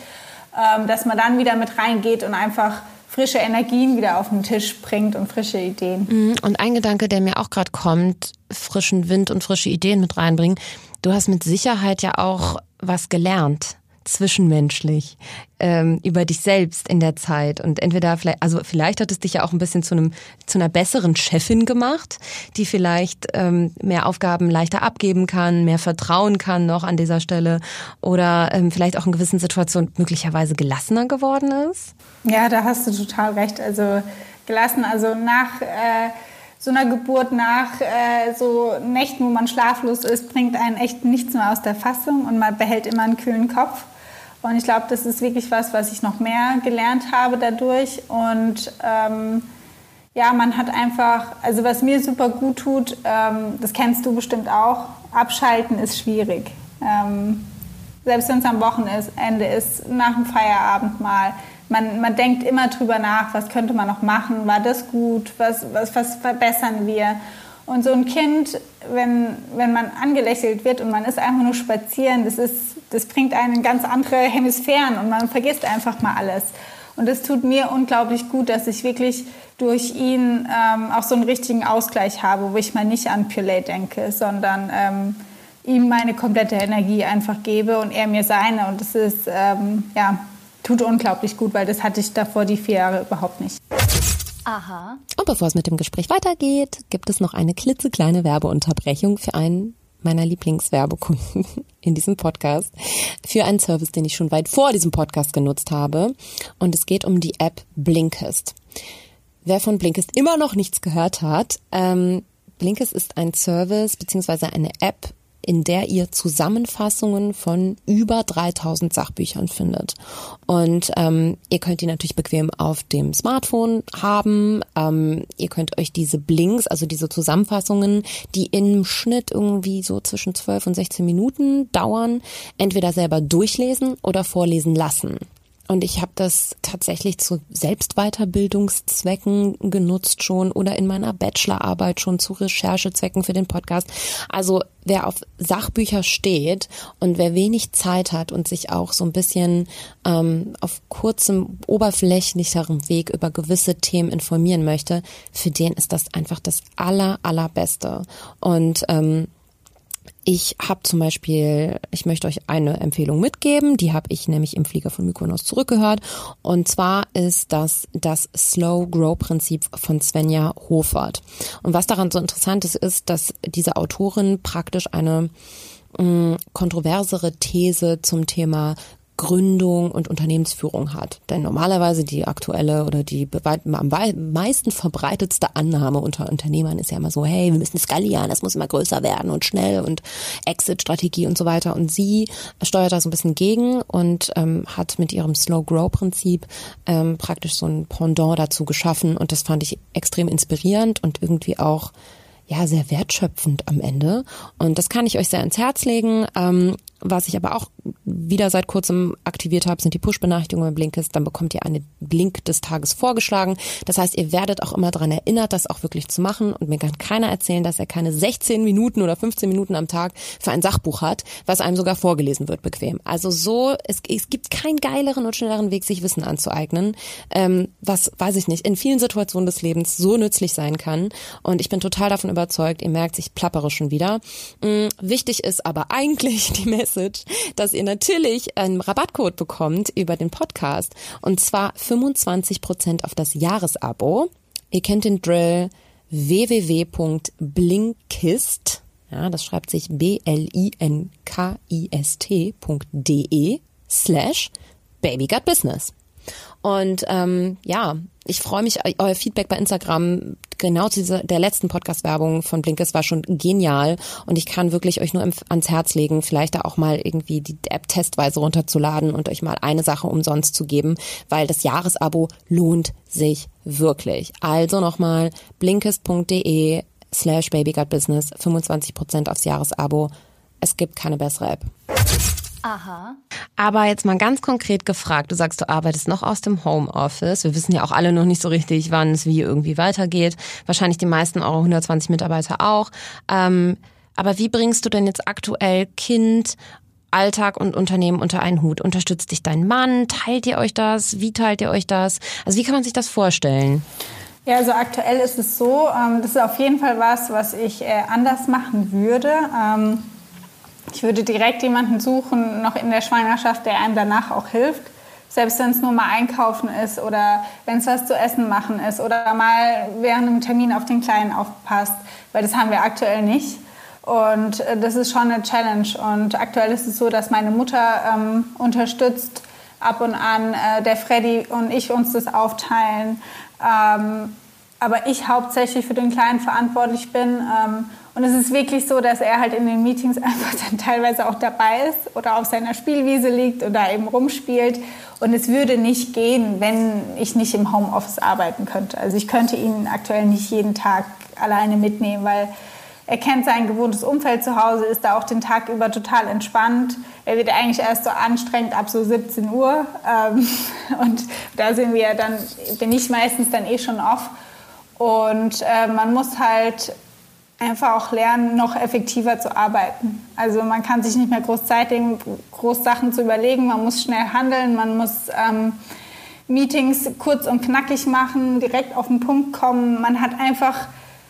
ähm, dass man dann wieder mit reingeht und einfach frische Energien wieder auf den Tisch bringt und frische Ideen. Mhm. Und ein Gedanke, der mir auch gerade kommt, frischen Wind und frische Ideen mit reinbringen. Du hast mit Sicherheit ja auch was gelernt zwischenmenschlich ähm, über dich selbst in der Zeit und entweder vielleicht also vielleicht hat es dich ja auch ein bisschen zu einem zu einer besseren Chefin gemacht, die vielleicht ähm, mehr Aufgaben leichter abgeben kann, mehr vertrauen kann noch an dieser Stelle oder ähm, vielleicht auch in gewissen Situationen möglicherweise gelassener geworden ist. Ja, da hast du total recht. Also gelassen, also nach äh, so einer Geburt nach äh, so Nächten, wo man schlaflos ist, bringt einen echt nichts mehr aus der Fassung und man behält immer einen kühlen Kopf. Und ich glaube, das ist wirklich was, was ich noch mehr gelernt habe dadurch. Und ähm, ja, man hat einfach, also was mir super gut tut, ähm, das kennst du bestimmt auch, abschalten ist schwierig. Ähm, selbst wenn es am Wochenende ist, nach dem Feierabend mal. Man, man denkt immer drüber nach, was könnte man noch machen, war das gut, was, was, was verbessern wir. Und so ein Kind, wenn, wenn man angelächelt wird und man ist einfach nur spazieren, das, ist, das bringt einen in ganz andere Hemisphären und man vergisst einfach mal alles. Und das tut mir unglaublich gut, dass ich wirklich durch ihn ähm, auch so einen richtigen Ausgleich habe, wo ich mal nicht an Puree denke, sondern ähm, ihm meine komplette Energie einfach gebe und er mir seine. Und das ist, ähm, ja, tut unglaublich gut, weil das hatte ich davor die vier Jahre überhaupt nicht. Aha. Und bevor es mit dem Gespräch weitergeht, gibt es noch eine klitzekleine Werbeunterbrechung für einen meiner Lieblingswerbekunden *laughs* in diesem Podcast für einen Service, den ich schon weit vor diesem Podcast genutzt habe. Und es geht um die App Blinkist. Wer von Blinkist immer noch nichts gehört hat, ähm, Blinkist ist ein Service beziehungsweise eine App, in der ihr Zusammenfassungen von über 3000 Sachbüchern findet. Und ähm, ihr könnt die natürlich bequem auf dem Smartphone haben. Ähm, ihr könnt euch diese Blinks, also diese Zusammenfassungen, die im Schnitt irgendwie so zwischen 12 und 16 Minuten dauern, entweder selber durchlesen oder vorlesen lassen. Und ich habe das tatsächlich zu Selbstweiterbildungszwecken genutzt schon oder in meiner Bachelorarbeit schon zu Recherchezwecken für den Podcast. Also wer auf Sachbücher steht und wer wenig Zeit hat und sich auch so ein bisschen ähm, auf kurzem, oberflächlicherem Weg über gewisse Themen informieren möchte, für den ist das einfach das aller, allerbeste. Und ähm, ich habe zum Beispiel, ich möchte euch eine Empfehlung mitgeben, die habe ich nämlich im Flieger von Mykonos zurückgehört. Und zwar ist das das Slow Grow Prinzip von Svenja Hofert. Und was daran so interessant ist, ist, dass diese Autorin praktisch eine mm, kontroversere These zum Thema Gründung und Unternehmensführung hat. Denn normalerweise die aktuelle oder die am meisten verbreitetste Annahme unter Unternehmern ist ja immer so, hey, wir müssen skalieren, das muss immer größer werden und schnell und Exit-Strategie und so weiter. Und sie steuert da so ein bisschen gegen und ähm, hat mit ihrem Slow-Grow-Prinzip ähm, praktisch so ein Pendant dazu geschaffen. Und das fand ich extrem inspirierend und irgendwie auch ja sehr wertschöpfend am Ende. Und das kann ich euch sehr ans Herz legen. Ähm, was ich aber auch wieder seit kurzem aktiviert habe, sind die Push-Benachrichtigungen bei Blinkist. Dann bekommt ihr eine Blink des Tages vorgeschlagen. Das heißt, ihr werdet auch immer daran erinnert, das auch wirklich zu machen. Und mir kann keiner erzählen, dass er keine 16 Minuten oder 15 Minuten am Tag für ein Sachbuch hat, was einem sogar vorgelesen wird, bequem. Also so, es, es gibt keinen geileren und schnelleren Weg, sich Wissen anzueignen, ähm, was, weiß ich nicht, in vielen Situationen des Lebens so nützlich sein kann. Und ich bin total davon überzeugt, ihr merkt, ich plappere schon wieder. Mhm, wichtig ist aber eigentlich *laughs* die Message, dass ihr natürlich einen Rabattcode bekommt über den Podcast. Und zwar 25 Prozent auf das Jahresabo. Ihr kennt den Drill www.blinkist, ja, das schreibt sich B-L-I-N-K-I-S-T.de slash babygutbusiness. Und ähm, ja, ich freue mich, euer Feedback bei Instagram genau zu dieser, der letzten Podcast-Werbung von Blinkes war schon genial und ich kann wirklich euch nur ans Herz legen, vielleicht da auch mal irgendwie die App testweise runterzuladen und euch mal eine Sache umsonst zu geben, weil das Jahresabo lohnt sich wirklich. Also nochmal blinkist.de slash babygutbusiness 25% aufs Jahresabo. Es gibt keine bessere App. Aha. Aber jetzt mal ganz konkret gefragt, du sagst, du arbeitest noch aus dem Homeoffice. Wir wissen ja auch alle noch nicht so richtig, wann es wie irgendwie weitergeht. Wahrscheinlich die meisten eure 120 Mitarbeiter auch. Ähm, aber wie bringst du denn jetzt aktuell Kind, Alltag und Unternehmen unter einen Hut? Unterstützt dich dein Mann? Teilt ihr euch das? Wie teilt ihr euch das? Also wie kann man sich das vorstellen? Ja, also aktuell ist es so, ähm, das ist auf jeden Fall was, was ich äh, anders machen würde. Ähm, ich würde direkt jemanden suchen, noch in der Schwangerschaft, der einem danach auch hilft. Selbst wenn es nur mal einkaufen ist oder wenn es was zu essen machen ist oder mal während einem Termin auf den Kleinen aufpasst, weil das haben wir aktuell nicht. Und äh, das ist schon eine Challenge. Und aktuell ist es so, dass meine Mutter ähm, unterstützt, ab und an, äh, der Freddy und ich uns das aufteilen. Ähm, aber ich hauptsächlich für den Kleinen verantwortlich bin. Ähm, und es ist wirklich so, dass er halt in den Meetings *laughs* einfach dann teilweise auch dabei ist oder auf seiner Spielwiese liegt oder eben rumspielt. Und es würde nicht gehen, wenn ich nicht im Homeoffice arbeiten könnte. Also ich könnte ihn aktuell nicht jeden Tag alleine mitnehmen, weil er kennt sein gewohntes Umfeld zu Hause, ist da auch den Tag über total entspannt. Er wird eigentlich erst so anstrengend ab so 17 Uhr. Ähm, *laughs* und da sind wir dann, bin ich meistens dann eh schon off. Und äh, man muss halt einfach auch lernen, noch effektiver zu arbeiten. Also man kann sich nicht mehr groß Zeit nehmen, groß Sachen zu überlegen. Man muss schnell handeln, man muss ähm, Meetings kurz und knackig machen, direkt auf den Punkt kommen. Man hat einfach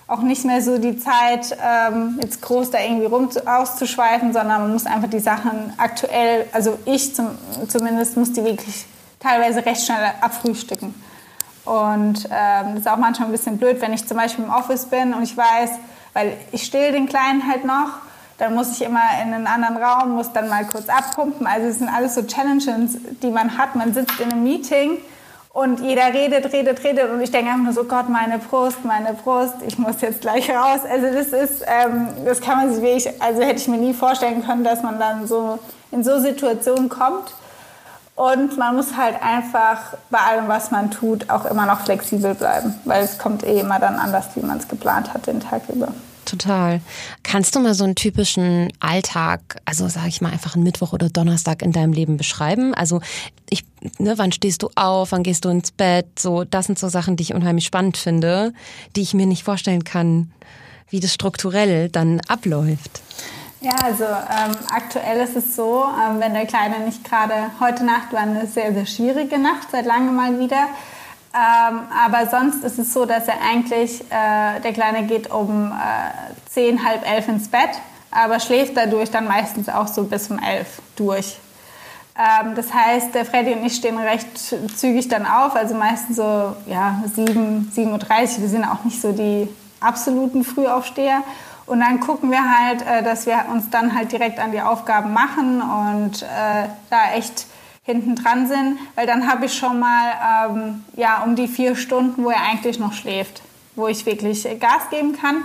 auch nicht mehr so die Zeit, ähm, jetzt groß da irgendwie rum auszuschweifen, sondern man muss einfach die Sachen aktuell, also ich zum, zumindest muss die wirklich teilweise recht schnell abfrühstücken. Und ähm, das ist auch manchmal ein bisschen blöd, wenn ich zum Beispiel im Office bin und ich weiß, weil ich still den Kleinen halt noch, dann muss ich immer in einen anderen Raum, muss dann mal kurz abpumpen. Also es sind alles so Challenges, die man hat. Man sitzt in einem Meeting und jeder redet, redet, redet und ich denke einfach nur so, Gott, meine Brust, meine Brust, ich muss jetzt gleich raus. Also das ist, ähm, das kann man sich wirklich, also hätte ich mir nie vorstellen können, dass man dann so in so Situationen kommt. Und man muss halt einfach bei allem, was man tut, auch immer noch flexibel bleiben, weil es kommt eh immer dann anders, wie man es geplant hat den Tag über. Total. Kannst du mal so einen typischen Alltag, also sage ich mal einfach einen Mittwoch oder Donnerstag in deinem Leben beschreiben? Also ich, ne, wann stehst du auf, wann gehst du ins Bett? So, das sind so Sachen, die ich unheimlich spannend finde, die ich mir nicht vorstellen kann, wie das strukturell dann abläuft. Ja, also ähm, aktuell ist es so, ähm, wenn der Kleine nicht gerade, heute Nacht war eine sehr, sehr schwierige Nacht, seit langem mal wieder. Ähm, aber sonst ist es so, dass er eigentlich, äh, der Kleine geht um äh, zehn, halb elf ins Bett, aber schläft dadurch dann meistens auch so bis um elf durch. Ähm, das heißt, der Freddy und ich stehen recht zügig dann auf, also meistens so ja, 7, 7.30 Uhr. Wir sind auch nicht so die absoluten Frühaufsteher. Und dann gucken wir halt, äh, dass wir uns dann halt direkt an die Aufgaben machen und äh, da echt hinten dran sind, weil dann habe ich schon mal ähm, ja, um die vier Stunden, wo er eigentlich noch schläft, wo ich wirklich Gas geben kann.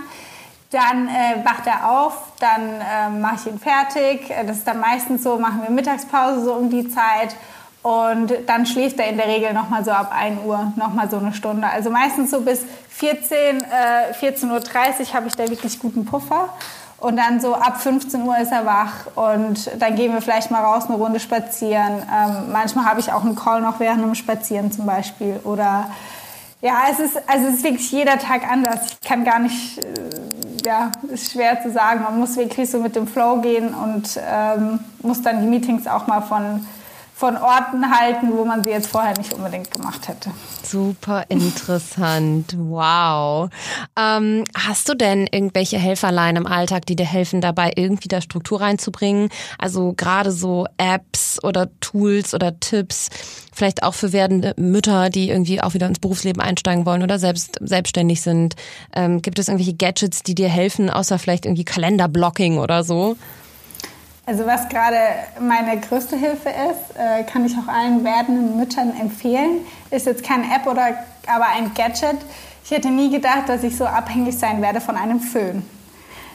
Dann äh, wacht er auf, dann äh, mache ich ihn fertig. Das ist dann meistens so, machen wir Mittagspause so um die Zeit und dann schläft er in der Regel noch mal so ab 1 Uhr, noch mal so eine Stunde. Also meistens so bis 14, äh, 14.30 Uhr habe ich da wirklich guten Puffer. Und dann so ab 15 Uhr ist er wach und dann gehen wir vielleicht mal raus eine Runde spazieren. Ähm, manchmal habe ich auch einen Call noch während dem Spazieren zum Beispiel. Oder ja, es ist, also es ist wirklich jeder Tag anders. Ich kann gar nicht, äh, ja, ist schwer zu sagen. Man muss wirklich so mit dem Flow gehen und ähm, muss dann die Meetings auch mal von von Orten halten, wo man sie jetzt vorher nicht unbedingt gemacht hätte. Super interessant. Wow. Ähm, hast du denn irgendwelche Helferlein im Alltag, die dir helfen, dabei irgendwie da Struktur reinzubringen? Also gerade so Apps oder Tools oder Tipps, vielleicht auch für werdende Mütter, die irgendwie auch wieder ins Berufsleben einsteigen wollen oder selbst selbstständig sind. Ähm, gibt es irgendwelche Gadgets, die dir helfen, außer vielleicht irgendwie Kalenderblocking oder so? Also was gerade meine größte Hilfe ist, äh, kann ich auch allen werdenden Müttern empfehlen, ist jetzt keine App oder aber ein Gadget. Ich hätte nie gedacht, dass ich so abhängig sein werde von einem Föhn.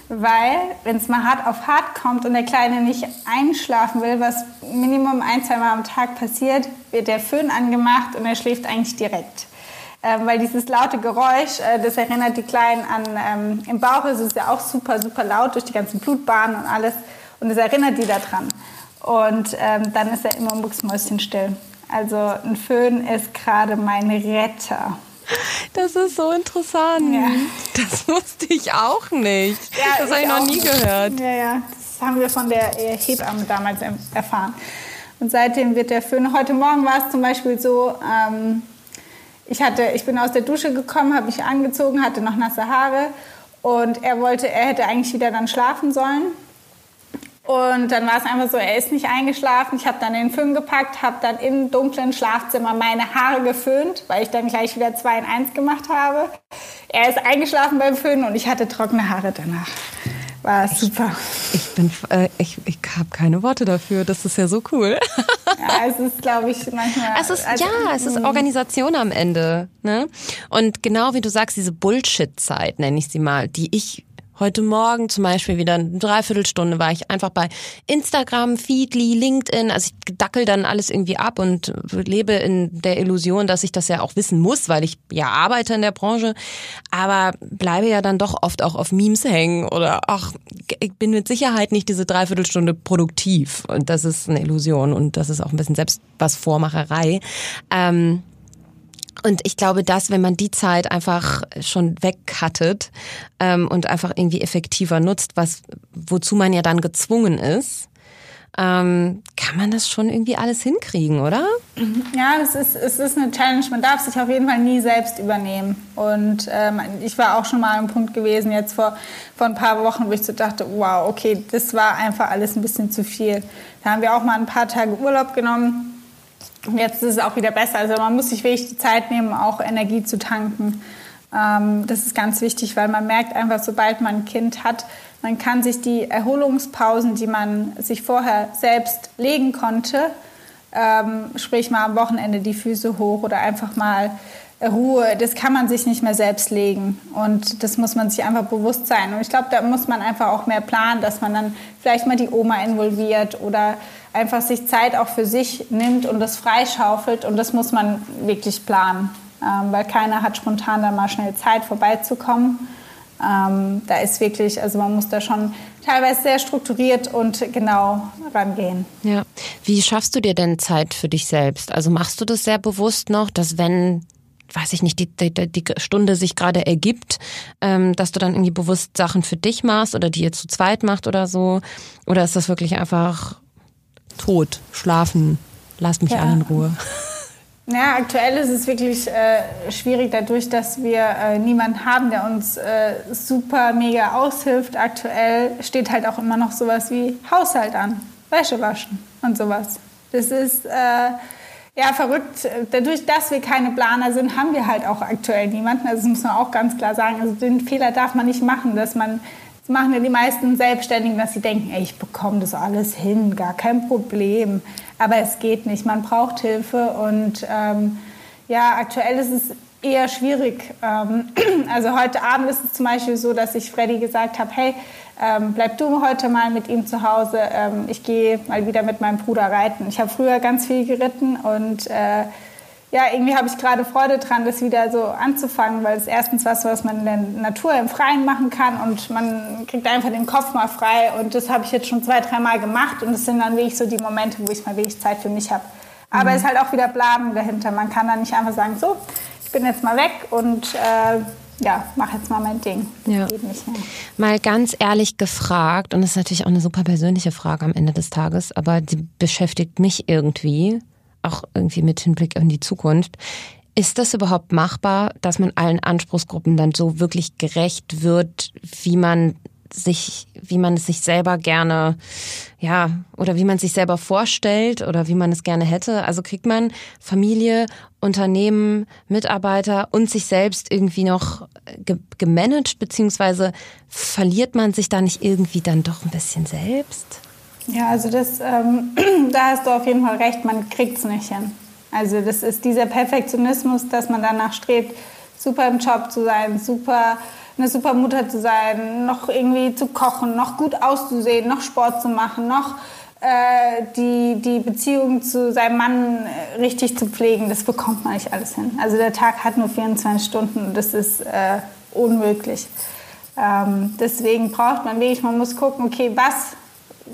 Weil, wenn es mal hart auf hart kommt und der Kleine nicht einschlafen will, was Minimum ein, zwei Mal am Tag passiert, wird der Föhn angemacht und er schläft eigentlich direkt. Ähm, weil dieses laute Geräusch, äh, das erinnert die Kleinen an, ähm, im Bauch ist es ja auch super, super laut durch die ganzen Blutbahnen und alles. Und es erinnert die daran. Und ähm, dann ist er immer mucksmäuschenstill. Also ein Föhn ist gerade mein Retter. Das ist so interessant. Ja. Das wusste ich auch nicht. Ja, das habe ich noch nie gehört. Ja, ja. Das haben wir von der Hebamme damals erfahren. Und seitdem wird der Föhn. Heute Morgen war es zum Beispiel so, ähm, ich, hatte, ich bin aus der Dusche gekommen, habe mich angezogen, hatte noch nasse Haare und er wollte, er hätte eigentlich wieder dann schlafen sollen. Und dann war es einfach so, er ist nicht eingeschlafen. Ich habe dann den Föhn gepackt, habe dann im dunklen Schlafzimmer meine Haare geföhnt, weil ich dann gleich wieder zwei in eins gemacht habe. Er ist eingeschlafen beim Föhnen und ich hatte trockene Haare danach. War super. Ich bin, äh, ich, ich habe keine Worte dafür. Das ist ja so cool. *laughs* Ja, es ist, glaube ich, manchmal. Es ist, also, ja, es ist Organisation am Ende. Ne? Und genau wie du sagst, diese Bullshit-Zeit, nenne ich sie mal, die ich Heute Morgen zum Beispiel wieder eine Dreiviertelstunde war ich einfach bei Instagram, Feedly, LinkedIn. Also ich dackel dann alles irgendwie ab und lebe in der Illusion, dass ich das ja auch wissen muss, weil ich ja arbeite in der Branche. Aber bleibe ja dann doch oft auch auf Memes hängen oder ach, ich bin mit Sicherheit nicht diese Dreiviertelstunde produktiv. Und das ist eine Illusion und das ist auch ein bisschen selbst was Vormacherei. Ähm, und ich glaube, dass, wenn man die Zeit einfach schon wegcuttet ähm, und einfach irgendwie effektiver nutzt, was wozu man ja dann gezwungen ist, ähm, kann man das schon irgendwie alles hinkriegen, oder? Ja, es ist, es ist eine Challenge. Man darf sich auf jeden Fall nie selbst übernehmen. Und ähm, ich war auch schon mal am Punkt gewesen, jetzt vor, vor ein paar Wochen, wo ich so dachte, wow, okay, das war einfach alles ein bisschen zu viel. Da haben wir auch mal ein paar Tage Urlaub genommen Jetzt ist es auch wieder besser. Also man muss sich wirklich die Zeit nehmen, auch Energie zu tanken. Ähm, das ist ganz wichtig, weil man merkt einfach, sobald man ein Kind hat, man kann sich die Erholungspausen, die man sich vorher selbst legen konnte, ähm, sprich mal am Wochenende die Füße hoch oder einfach mal Ruhe, das kann man sich nicht mehr selbst legen. Und das muss man sich einfach bewusst sein. Und ich glaube, da muss man einfach auch mehr planen, dass man dann vielleicht mal die Oma involviert oder einfach sich Zeit auch für sich nimmt und das freischaufelt. Und das muss man wirklich planen, ähm, weil keiner hat spontan dann mal schnell Zeit vorbeizukommen. Ähm, da ist wirklich, also man muss da schon teilweise sehr strukturiert und genau rangehen. Ja. Wie schaffst du dir denn Zeit für dich selbst? Also machst du das sehr bewusst noch, dass wenn weiß ich nicht, die, die, die Stunde sich gerade ergibt, ähm, dass du dann irgendwie bewusst Sachen für dich machst oder die ihr zu zweit macht oder so? Oder ist das wirklich einfach tot, schlafen, lasst mich ja. alle in Ruhe. *laughs* Ja, aktuell ist es wirklich äh, schwierig, dadurch, dass wir äh, niemanden haben, der uns äh, super mega aushilft. Aktuell steht halt auch immer noch sowas wie Haushalt an, Wäsche waschen und sowas. Das ist äh, ja verrückt. Dadurch, dass wir keine Planer sind, haben wir halt auch aktuell niemanden. Also das muss man auch ganz klar sagen. Also den Fehler darf man nicht machen, dass man das machen ja die meisten Selbstständigen, dass sie denken, ey, ich bekomme das alles hin, gar kein Problem. Aber es geht nicht, man braucht Hilfe und ähm, ja, aktuell ist es eher schwierig. Ähm, *clears throat* also heute Abend ist es zum Beispiel so, dass ich Freddy gesagt habe, hey, ähm, bleib du heute mal mit ihm zu Hause. Ähm, ich gehe mal wieder mit meinem Bruder reiten. Ich habe früher ganz viel geritten und äh, ja, irgendwie habe ich gerade Freude dran, das wieder so anzufangen, weil es erstens was, was man in der Natur im Freien machen kann und man kriegt einfach den Kopf mal frei und das habe ich jetzt schon zwei, dreimal gemacht und das sind dann wirklich so die Momente, wo ich mal wirklich Zeit für mich habe. Aber es mhm. ist halt auch wieder Planung dahinter. Man kann dann nicht einfach sagen, so, ich bin jetzt mal weg und äh, ja, mach jetzt mal mein Ding. Ja. Mal ganz ehrlich gefragt, und das ist natürlich auch eine super persönliche Frage am Ende des Tages, aber die beschäftigt mich irgendwie, auch irgendwie mit Hinblick in die Zukunft. Ist das überhaupt machbar, dass man allen Anspruchsgruppen dann so wirklich gerecht wird, wie man sich, wie man es sich selber gerne, ja, oder wie man es sich selber vorstellt oder wie man es gerne hätte. Also kriegt man Familie, Unternehmen, Mitarbeiter und sich selbst irgendwie noch ge gemanagt, beziehungsweise verliert man sich da nicht irgendwie dann doch ein bisschen selbst? Ja, also das, ähm, *clears throat* da hast du auf jeden Fall recht, man kriegt es nicht hin. Also das ist dieser Perfektionismus, dass man danach strebt, super im Job zu sein, super eine super Mutter zu sein, noch irgendwie zu kochen, noch gut auszusehen, noch Sport zu machen, noch äh, die, die Beziehung zu seinem Mann äh, richtig zu pflegen, das bekommt man nicht alles hin. Also der Tag hat nur 24 Stunden und das ist äh, unmöglich. Ähm, deswegen braucht man wirklich, man muss gucken, okay, was,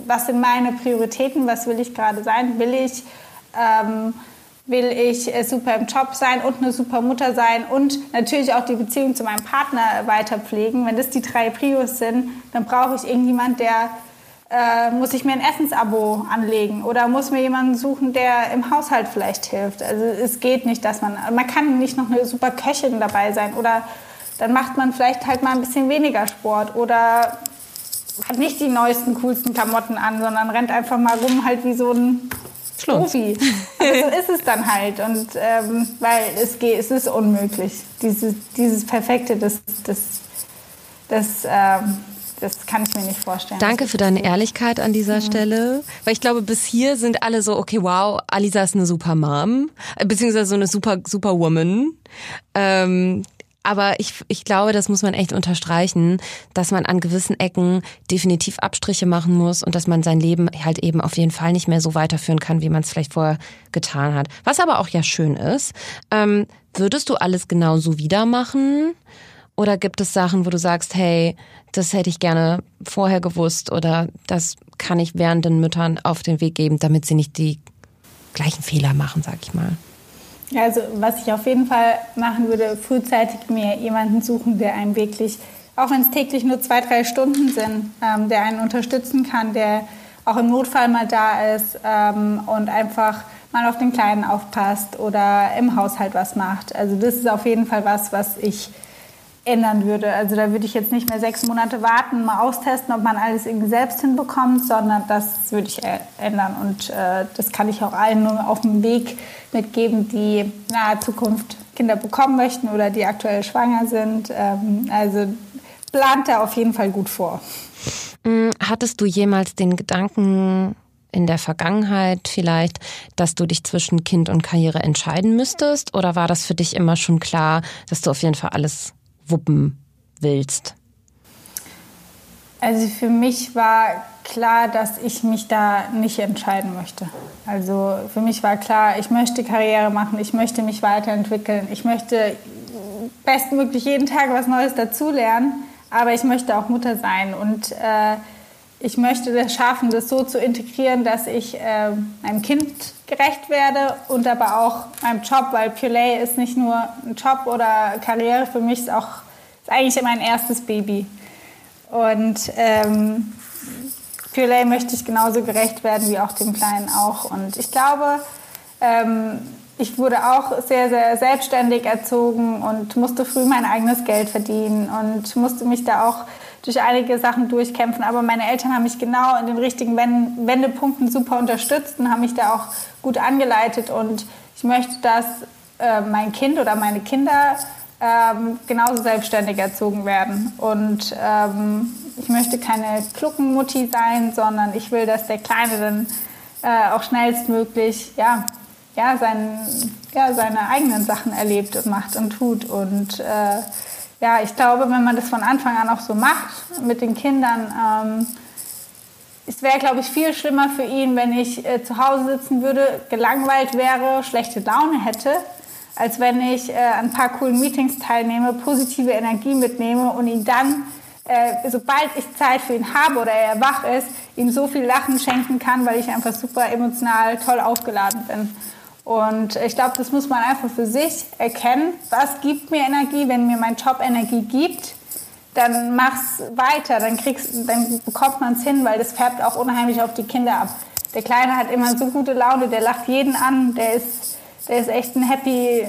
was sind meine Prioritäten, was will ich gerade sein? Will ich ähm, will ich äh, super im Job sein und eine super Mutter sein und natürlich auch die Beziehung zu meinem Partner weiter pflegen. Wenn das die drei Prios sind, dann brauche ich irgendjemand, der äh, muss ich mir ein Essensabo anlegen oder muss mir jemanden suchen, der im Haushalt vielleicht hilft. Also es geht nicht, dass man, man kann nicht noch eine super Köchin dabei sein oder dann macht man vielleicht halt mal ein bisschen weniger Sport oder hat nicht die neuesten, coolsten Klamotten an, sondern rennt einfach mal rum halt wie so ein Profi. Aber so ist es dann halt. Und ähm, weil es geht, es ist unmöglich. Dieses, dieses Perfekte, das, das, das, ähm, das kann ich mir nicht vorstellen. Danke für deine Ehrlichkeit an dieser mhm. Stelle. Weil ich glaube, bis hier sind alle so, okay, wow, Alisa ist eine super Mom, äh, beziehungsweise so eine super, super Woman. Ähm, aber ich, ich glaube, das muss man echt unterstreichen, dass man an gewissen Ecken definitiv Abstriche machen muss und dass man sein Leben halt eben auf jeden Fall nicht mehr so weiterführen kann, wie man es vielleicht vorher getan hat. Was aber auch ja schön ist. Ähm, würdest du alles genauso wieder machen? Oder gibt es Sachen, wo du sagst, hey, das hätte ich gerne vorher gewusst oder das kann ich während den Müttern auf den Weg geben, damit sie nicht die gleichen Fehler machen, sag ich mal? Also was ich auf jeden Fall machen würde, frühzeitig mir jemanden suchen, der einem wirklich, auch wenn es täglich nur zwei, drei Stunden sind, ähm, der einen unterstützen kann, der auch im Notfall mal da ist ähm, und einfach mal auf den Kleinen aufpasst oder im Haushalt was macht. Also das ist auf jeden Fall was, was ich ändern würde. Also da würde ich jetzt nicht mehr sechs Monate warten, mal austesten, ob man alles irgendwie selbst hinbekommt, sondern das würde ich ändern. Und äh, das kann ich auch allen nur auf dem Weg mitgeben, die in naher Zukunft Kinder bekommen möchten oder die aktuell schwanger sind. Ähm, also plant da auf jeden Fall gut vor. Mm, hattest du jemals den Gedanken in der Vergangenheit vielleicht, dass du dich zwischen Kind und Karriere entscheiden müsstest? Oder war das für dich immer schon klar, dass du auf jeden Fall alles wuppen willst? Also für mich war klar, dass ich mich da nicht entscheiden möchte. Also für mich war klar, ich möchte Karriere machen, ich möchte mich weiterentwickeln, ich möchte bestmöglich jeden Tag was Neues dazulernen, aber ich möchte auch Mutter sein und äh, ich möchte das schaffen, das so zu integrieren, dass ich äh, meinem Kind gerecht werde und aber auch meinem Job, weil Purelay ist nicht nur ein Job oder Karriere, für mich ist auch ist eigentlich mein erstes Baby. Und ähm, Purelay möchte ich genauso gerecht werden wie auch dem Kleinen auch. Und ich glaube, ähm, ich wurde auch sehr, sehr selbstständig erzogen und musste früh mein eigenes Geld verdienen und musste mich da auch durch einige Sachen durchkämpfen. Aber meine Eltern haben mich genau in den richtigen Wendepunkten super unterstützt und haben mich da auch gut angeleitet. Und ich möchte, dass äh, mein Kind oder meine Kinder ähm, genauso selbstständig erzogen werden. Und ähm, ich möchte keine Kluckenmutti sein, sondern ich will, dass der Kleine dann äh, auch schnellstmöglich ja, ja, sein, ja, seine eigenen Sachen erlebt und macht und tut. Und äh, ja, ich glaube, wenn man das von Anfang an auch so macht mit den Kindern, ähm, es wäre, glaube ich, viel schlimmer für ihn, wenn ich äh, zu Hause sitzen würde, gelangweilt wäre, schlechte Laune hätte, als wenn ich äh, an ein paar coolen Meetings teilnehme, positive Energie mitnehme und ihn dann, äh, sobald ich Zeit für ihn habe oder er wach ist, ihm so viel Lachen schenken kann, weil ich einfach super emotional toll aufgeladen bin. Und ich glaube, das muss man einfach für sich erkennen. Was gibt mir Energie? Wenn mir mein Job Energie gibt, dann mach's weiter, dann kriegst, dann bekommt man es hin, weil das färbt auch unheimlich auf die Kinder ab. Der Kleine hat immer so gute Laune, der lacht jeden an, der ist, der ist echt ein happy,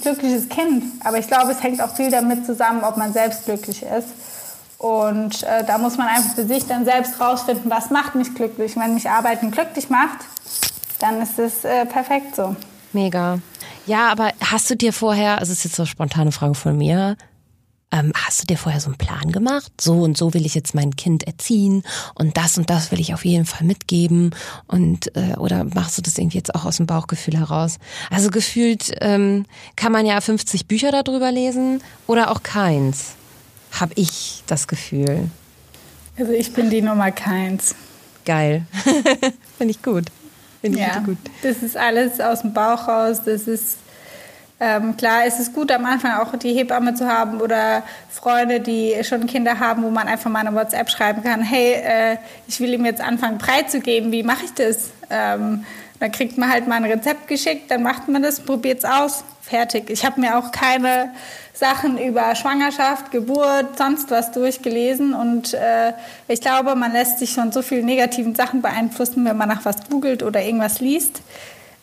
glückliches Kind. Aber ich glaube, es hängt auch viel damit zusammen, ob man selbst glücklich ist. Und äh, da muss man einfach für sich dann selbst rausfinden, was macht mich glücklich. wenn mich Arbeiten glücklich macht, dann ist es äh, perfekt so. Mega. Ja, aber hast du dir vorher, also es ist jetzt so eine spontane Frage von mir, ähm, hast du dir vorher so einen Plan gemacht? So und so will ich jetzt mein Kind erziehen und das und das will ich auf jeden Fall mitgeben und äh, oder machst du das irgendwie jetzt auch aus dem Bauchgefühl heraus? Also gefühlt ähm, kann man ja 50 Bücher darüber lesen oder auch keins. Hab ich das Gefühl. Also ich bin die Nummer keins. Geil. *laughs* Finde ich gut. Finde ich ja, gut. Das ist alles aus dem Bauch raus. Das ist ähm, klar, es ist gut, am Anfang auch die Hebamme zu haben oder Freunde, die schon Kinder haben, wo man einfach mal eine WhatsApp schreiben kann, hey, äh, ich will ihm jetzt anfangen, breit zu geben, wie mache ich das? Ähm, dann kriegt man halt mal ein Rezept geschickt, dann macht man das, probiert es aus, fertig. Ich habe mir auch keine Sachen über Schwangerschaft, Geburt, sonst was durchgelesen und äh, ich glaube, man lässt sich von so vielen negativen Sachen beeinflussen, wenn man nach was googelt oder irgendwas liest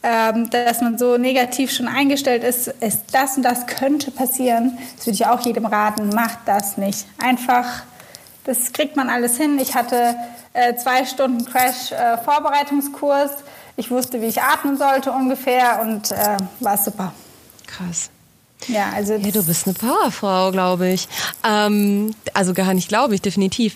ähm, dass man so negativ schon eingestellt ist, ist das und das könnte passieren. Das würde ich auch jedem raten, macht das nicht. Einfach, das kriegt man alles hin. Ich hatte äh, zwei Stunden Crash-Vorbereitungskurs. Äh, ich wusste, wie ich atmen sollte ungefähr und äh, war super. Krass. Ja, also ja, du bist eine Powerfrau, glaube ich. Ähm, also gar nicht, glaube ich, definitiv.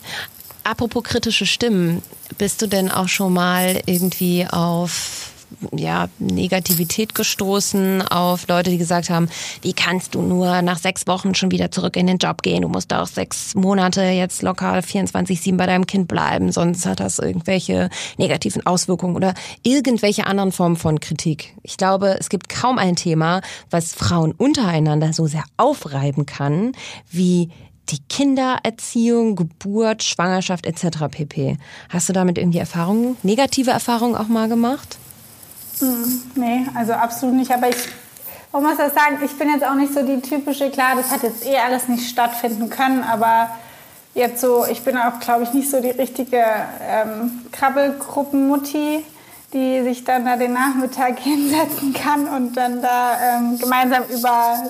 Apropos kritische Stimmen, bist du denn auch schon mal irgendwie auf ja, Negativität gestoßen, auf Leute, die gesagt haben, wie kannst du nur nach sechs Wochen schon wieder zurück in den Job gehen? Du musst auch sechs Monate jetzt locker 24-7 bei deinem Kind bleiben, sonst hat das irgendwelche negativen Auswirkungen oder irgendwelche anderen Formen von Kritik. Ich glaube, es gibt kaum ein Thema, was Frauen untereinander so sehr aufreiben kann, wie die Kindererziehung, Geburt, Schwangerschaft etc. pp. Hast du damit irgendwie Erfahrungen, negative Erfahrungen auch mal gemacht? Hm, nee, also absolut nicht. Aber ich, man muss das sagen, ich bin jetzt auch nicht so die typische, klar, das hat jetzt eh alles nicht stattfinden können, aber jetzt so, ich bin auch, glaube ich, nicht so die richtige ähm, Krabbelgruppenmutti, die sich dann da den Nachmittag *laughs* hinsetzen kann und dann da ähm, gemeinsam über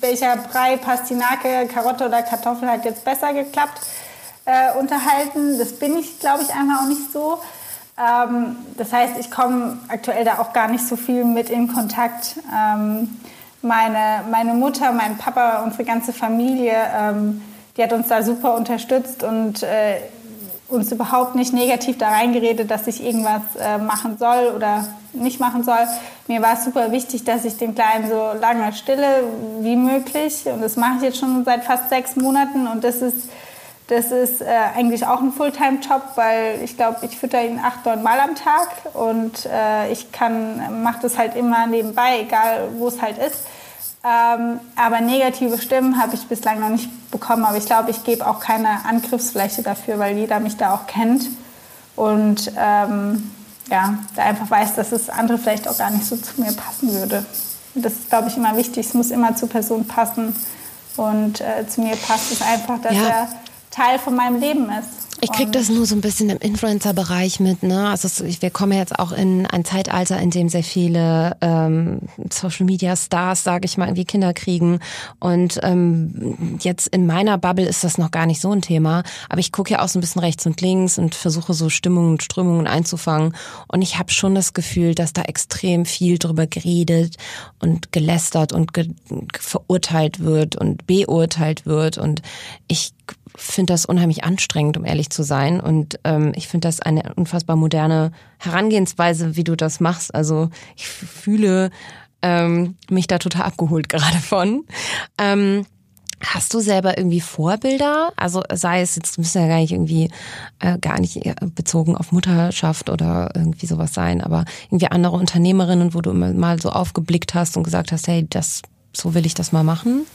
welcher Brei, Pastinake, Karotte oder Kartoffel hat jetzt besser geklappt äh, unterhalten. Das bin ich, glaube ich, einfach auch nicht so. Ähm, das heißt, ich komme aktuell da auch gar nicht so viel mit in Kontakt. Ähm, meine, meine Mutter, mein Papa, unsere ganze Familie, ähm, die hat uns da super unterstützt und äh, uns überhaupt nicht negativ da reingeredet, dass ich irgendwas äh, machen soll oder nicht machen soll. Mir war es super wichtig, dass ich den Kleinen so lange stille wie möglich und das mache ich jetzt schon seit fast sechs Monaten und das ist das ist äh, eigentlich auch ein Fulltime-Job, weil ich glaube, ich fütter ihn acht, neun Mal am Tag und äh, ich kann, mache das halt immer nebenbei, egal wo es halt ist. Ähm, aber negative Stimmen habe ich bislang noch nicht bekommen. Aber ich glaube, ich gebe auch keine Angriffsfläche dafür, weil jeder mich da auch kennt und ähm, ja, da einfach weiß, dass es andere vielleicht auch gar nicht so zu mir passen würde. das ist, glaube ich, immer wichtig. Es muss immer zur Person passen. Und äh, zu mir passt es einfach, dass ja. er Teil von meinem Leben ist. Ich krieg das nur so ein bisschen im Influencer-Bereich mit. Ne? Also wir kommen jetzt auch in ein Zeitalter, in dem sehr viele ähm, Social-Media-Stars, sage ich mal, irgendwie Kinder kriegen. Und ähm, jetzt in meiner Bubble ist das noch gar nicht so ein Thema. Aber ich gucke ja auch so ein bisschen rechts und links und versuche so Stimmungen und Strömungen einzufangen. Und ich habe schon das Gefühl, dass da extrem viel drüber geredet und gelästert und ge verurteilt wird und beurteilt wird. Und ich finde das unheimlich anstrengend, um ehrlich zu sein. Und ähm, ich finde das eine unfassbar moderne Herangehensweise, wie du das machst. Also ich fühle ähm, mich da total abgeholt *laughs* gerade von. Ähm, Hast du selber irgendwie Vorbilder? Also sei es jetzt müssen ja gar nicht irgendwie äh, gar nicht bezogen auf Mutterschaft oder irgendwie sowas sein, aber irgendwie andere Unternehmerinnen, wo du immer mal so aufgeblickt hast und gesagt hast, hey, das so will ich das mal machen?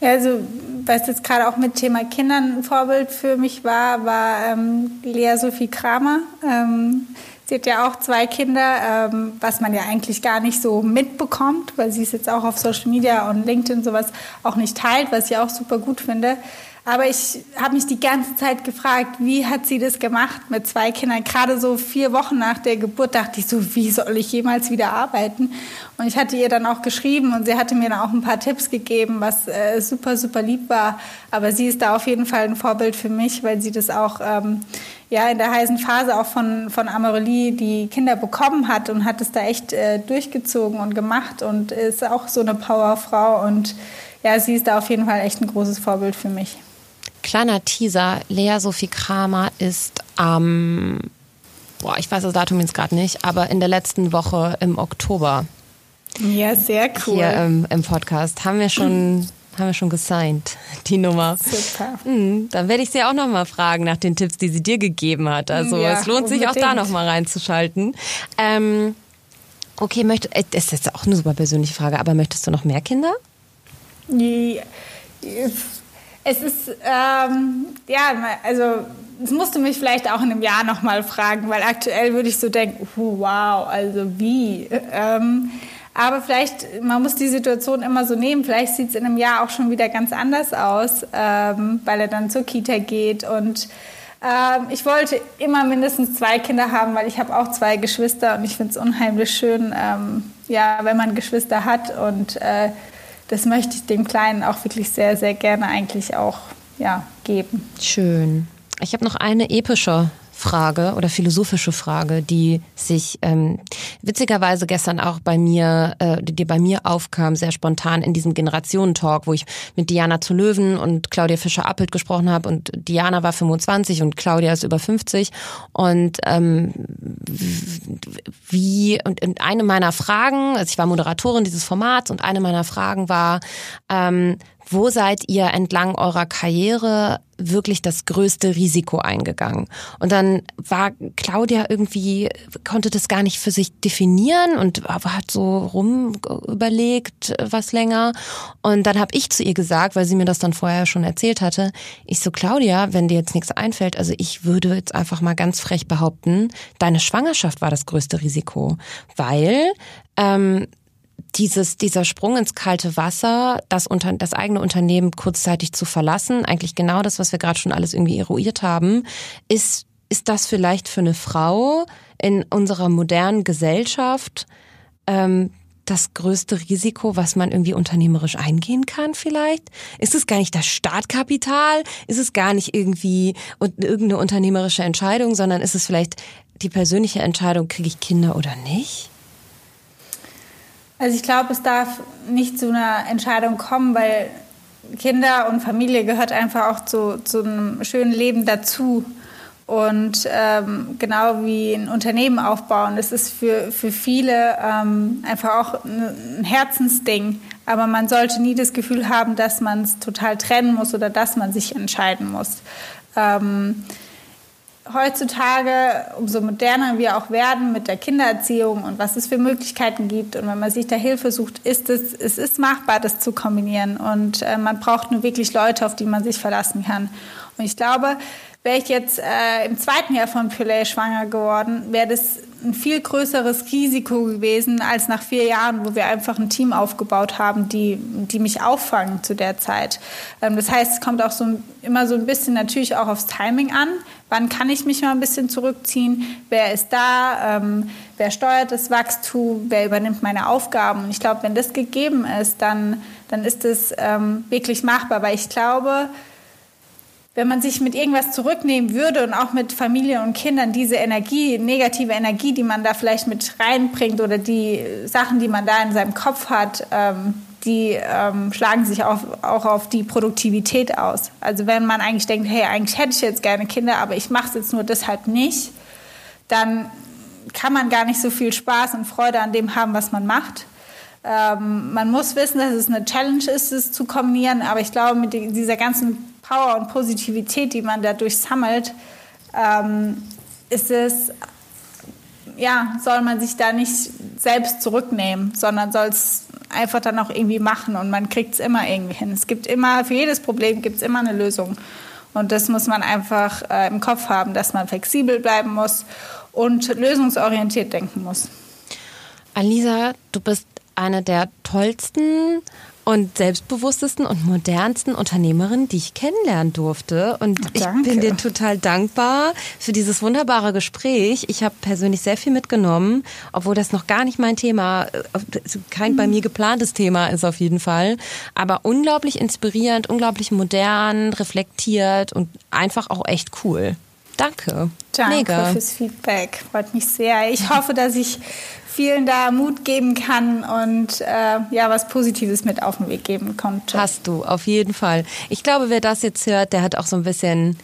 Ja, also was jetzt gerade auch mit Thema Kindern ein Vorbild für mich war, war ähm, Lea Sophie Kramer. Ähm, sie hat ja auch zwei Kinder, ähm, was man ja eigentlich gar nicht so mitbekommt, weil sie es jetzt auch auf Social Media und LinkedIn sowas auch nicht teilt, was ich auch super gut finde. Aber ich habe mich die ganze Zeit gefragt, wie hat sie das gemacht mit zwei Kindern? Gerade so vier Wochen nach der Geburt dachte ich so, wie soll ich jemals wieder arbeiten? Und ich hatte ihr dann auch geschrieben und sie hatte mir dann auch ein paar Tipps gegeben, was äh, super, super lieb war. Aber sie ist da auf jeden Fall ein Vorbild für mich, weil sie das auch ähm, ja, in der heißen Phase auch von, von Amorelie die Kinder bekommen hat und hat es da echt äh, durchgezogen und gemacht und ist auch so eine Powerfrau. Und ja, sie ist da auf jeden Fall echt ein großes Vorbild für mich. Kleiner Teaser, Lea Sophie Kramer ist am, ähm, boah, ich weiß das Datum jetzt gerade nicht, aber in der letzten Woche im Oktober. Ja, sehr cool. Hier ähm, im Podcast haben wir schon haben wir schon gesigned, die Nummer. Super. Mhm, dann werde ich sie auch noch mal fragen nach den Tipps, die sie dir gegeben hat. Also ja, es lohnt unbedingt. sich auch da noch mal reinzuschalten. Ähm, okay, möchte, äh, das ist jetzt auch eine super persönliche Frage, aber möchtest du noch mehr Kinder? Ja, es ist, ähm, ja, also das musst du mich vielleicht auch in einem Jahr nochmal fragen, weil aktuell würde ich so denken, oh, wow, also wie? Ähm, aber vielleicht, man muss die Situation immer so nehmen, vielleicht sieht es in einem Jahr auch schon wieder ganz anders aus, ähm, weil er dann zur Kita geht. Und ähm, ich wollte immer mindestens zwei Kinder haben, weil ich habe auch zwei Geschwister. Und ich finde es unheimlich schön, ähm, ja, wenn man Geschwister hat. Und äh, das möchte ich dem Kleinen auch wirklich sehr, sehr gerne eigentlich auch ja, geben. Schön. Ich habe noch eine epische Frage oder philosophische Frage, die sich ähm, witzigerweise gestern auch bei mir, äh, die bei mir aufkam, sehr spontan in diesem Generationentalk, wo ich mit Diana zu Löwen und Claudia Fischer-Appelt gesprochen habe. Und Diana war 25 und Claudia ist über 50 und ähm, wie und eine meiner Fragen, also ich war Moderatorin dieses Formats und eine meiner Fragen war, ähm, wo seid ihr entlang eurer Karriere wirklich das größte Risiko eingegangen? Und dann war Claudia irgendwie, konnte das gar nicht für sich definieren und hat so rum überlegt, was länger. Und dann habe ich zu ihr gesagt, weil sie mir das dann vorher schon erzählt hatte, ich so, Claudia, wenn dir jetzt nichts einfällt, also ich würde jetzt einfach mal ganz frech behaupten, deine Schwangerschaft war das größte Risiko, weil ähm, dieses, dieser Sprung ins kalte Wasser, das, unter, das eigene Unternehmen kurzzeitig zu verlassen, eigentlich genau das, was wir gerade schon alles irgendwie eruiert haben, ist, ist das vielleicht für eine Frau in unserer modernen Gesellschaft ähm, das größte Risiko, was man irgendwie unternehmerisch eingehen kann vielleicht? Ist es gar nicht das Startkapital? Ist es gar nicht irgendwie irgendeine unternehmerische Entscheidung, sondern ist es vielleicht die persönliche Entscheidung, kriege ich Kinder oder nicht? Also ich glaube, es darf nicht zu einer Entscheidung kommen, weil Kinder und Familie gehört einfach auch zu, zu einem schönen Leben dazu. Und ähm, genau wie ein Unternehmen aufbauen, das ist für, für viele ähm, einfach auch ein Herzensding. Aber man sollte nie das Gefühl haben, dass man es total trennen muss oder dass man sich entscheiden muss. Ähm, heutzutage, umso moderner wir auch werden mit der Kindererziehung und was es für Möglichkeiten gibt und wenn man sich da Hilfe sucht, ist es, es ist machbar, das zu kombinieren und äh, man braucht nur wirklich Leute, auf die man sich verlassen kann. Und ich glaube, wäre ich jetzt äh, im zweiten Jahr von Pillay schwanger geworden, wäre das ein viel größeres Risiko gewesen als nach vier Jahren, wo wir einfach ein Team aufgebaut haben, die, die mich auffangen zu der Zeit. Ähm, das heißt, es kommt auch so immer so ein bisschen natürlich auch aufs Timing an. Wann kann ich mich mal ein bisschen zurückziehen? Wer ist da? Ähm, wer steuert das Wachstum? Wer übernimmt meine Aufgaben? Und ich glaube, wenn das gegeben ist, dann, dann ist es ähm, wirklich machbar. Weil ich glaube, wenn man sich mit irgendwas zurücknehmen würde und auch mit Familie und Kindern diese Energie, negative Energie, die man da vielleicht mit reinbringt oder die Sachen, die man da in seinem Kopf hat, ähm, die ähm, schlagen sich auf, auch auf die Produktivität aus. Also wenn man eigentlich denkt, hey, eigentlich hätte ich jetzt gerne Kinder, aber ich mache es jetzt nur deshalb nicht, dann kann man gar nicht so viel Spaß und Freude an dem haben, was man macht. Ähm, man muss wissen, dass es eine Challenge ist, es zu kombinieren, aber ich glaube, mit dieser ganzen Power und Positivität, die man dadurch sammelt, ähm, ist es, ja, soll man sich da nicht selbst zurücknehmen, sondern soll es einfach dann auch irgendwie machen und man kriegt es immer irgendwie hin. Es gibt immer, für jedes Problem gibt es immer eine Lösung. Und das muss man einfach äh, im Kopf haben, dass man flexibel bleiben muss und lösungsorientiert denken muss. Alisa, du bist eine der tollsten und selbstbewusstesten und modernsten Unternehmerin, die ich kennenlernen durfte. Und Danke. ich bin dir total dankbar für dieses wunderbare Gespräch. Ich habe persönlich sehr viel mitgenommen, obwohl das noch gar nicht mein Thema, äh, kein bei mir geplantes Thema ist auf jeden Fall. Aber unglaublich inspirierend, unglaublich modern, reflektiert und einfach auch echt cool. Danke. Danke Mega. fürs Feedback. Freut mich sehr. Ich hoffe, dass ich vielen da Mut geben kann und äh, ja, was Positives mit auf den Weg geben konnte. Hast du, auf jeden Fall. Ich glaube, wer das jetzt hört, der hat auch so ein bisschen,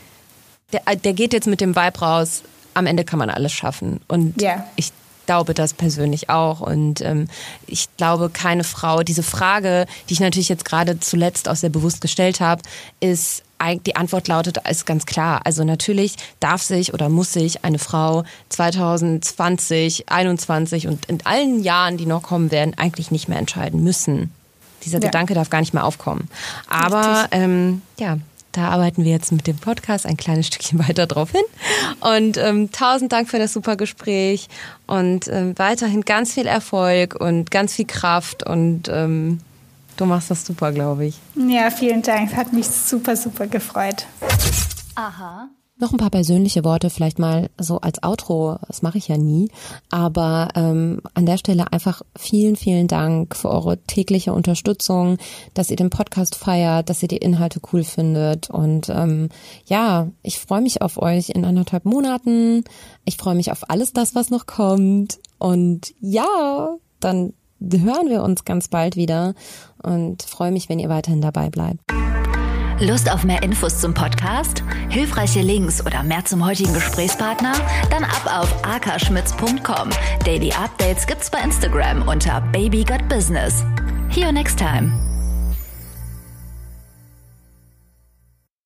der, der geht jetzt mit dem Vibe raus, am Ende kann man alles schaffen. Und yeah. ich glaube das persönlich auch. Und ähm, ich glaube, keine Frau, diese Frage, die ich natürlich jetzt gerade zuletzt auch sehr bewusst gestellt habe, ist die Antwort lautet, ist ganz klar. Also natürlich darf sich oder muss sich eine Frau 2020, 2021 und in allen Jahren, die noch kommen werden, eigentlich nicht mehr entscheiden müssen. Dieser ja. Gedanke darf gar nicht mehr aufkommen. Aber ähm, ja, da arbeiten wir jetzt mit dem Podcast ein kleines Stückchen *laughs* weiter drauf hin. Und ähm, tausend Dank für das super Gespräch und ähm, weiterhin ganz viel Erfolg und ganz viel Kraft und ähm, Du machst das super, glaube ich. Ja, vielen Dank. Hat mich super, super gefreut. Aha. Noch ein paar persönliche Worte, vielleicht mal so als Outro, das mache ich ja nie. Aber ähm, an der Stelle einfach vielen, vielen Dank für eure tägliche Unterstützung, dass ihr den Podcast feiert, dass ihr die Inhalte cool findet. Und ähm, ja, ich freue mich auf euch in anderthalb Monaten. Ich freue mich auf alles das, was noch kommt. Und ja, dann hören wir uns ganz bald wieder und freue mich, wenn ihr weiterhin dabei bleibt. Lust auf mehr Infos zum Podcast? Hilfreiche Links oder mehr zum heutigen Gesprächspartner? Dann ab auf akaschmitz.com. Daily Updates gibt's bei Instagram unter Baby Got Business. See you next time.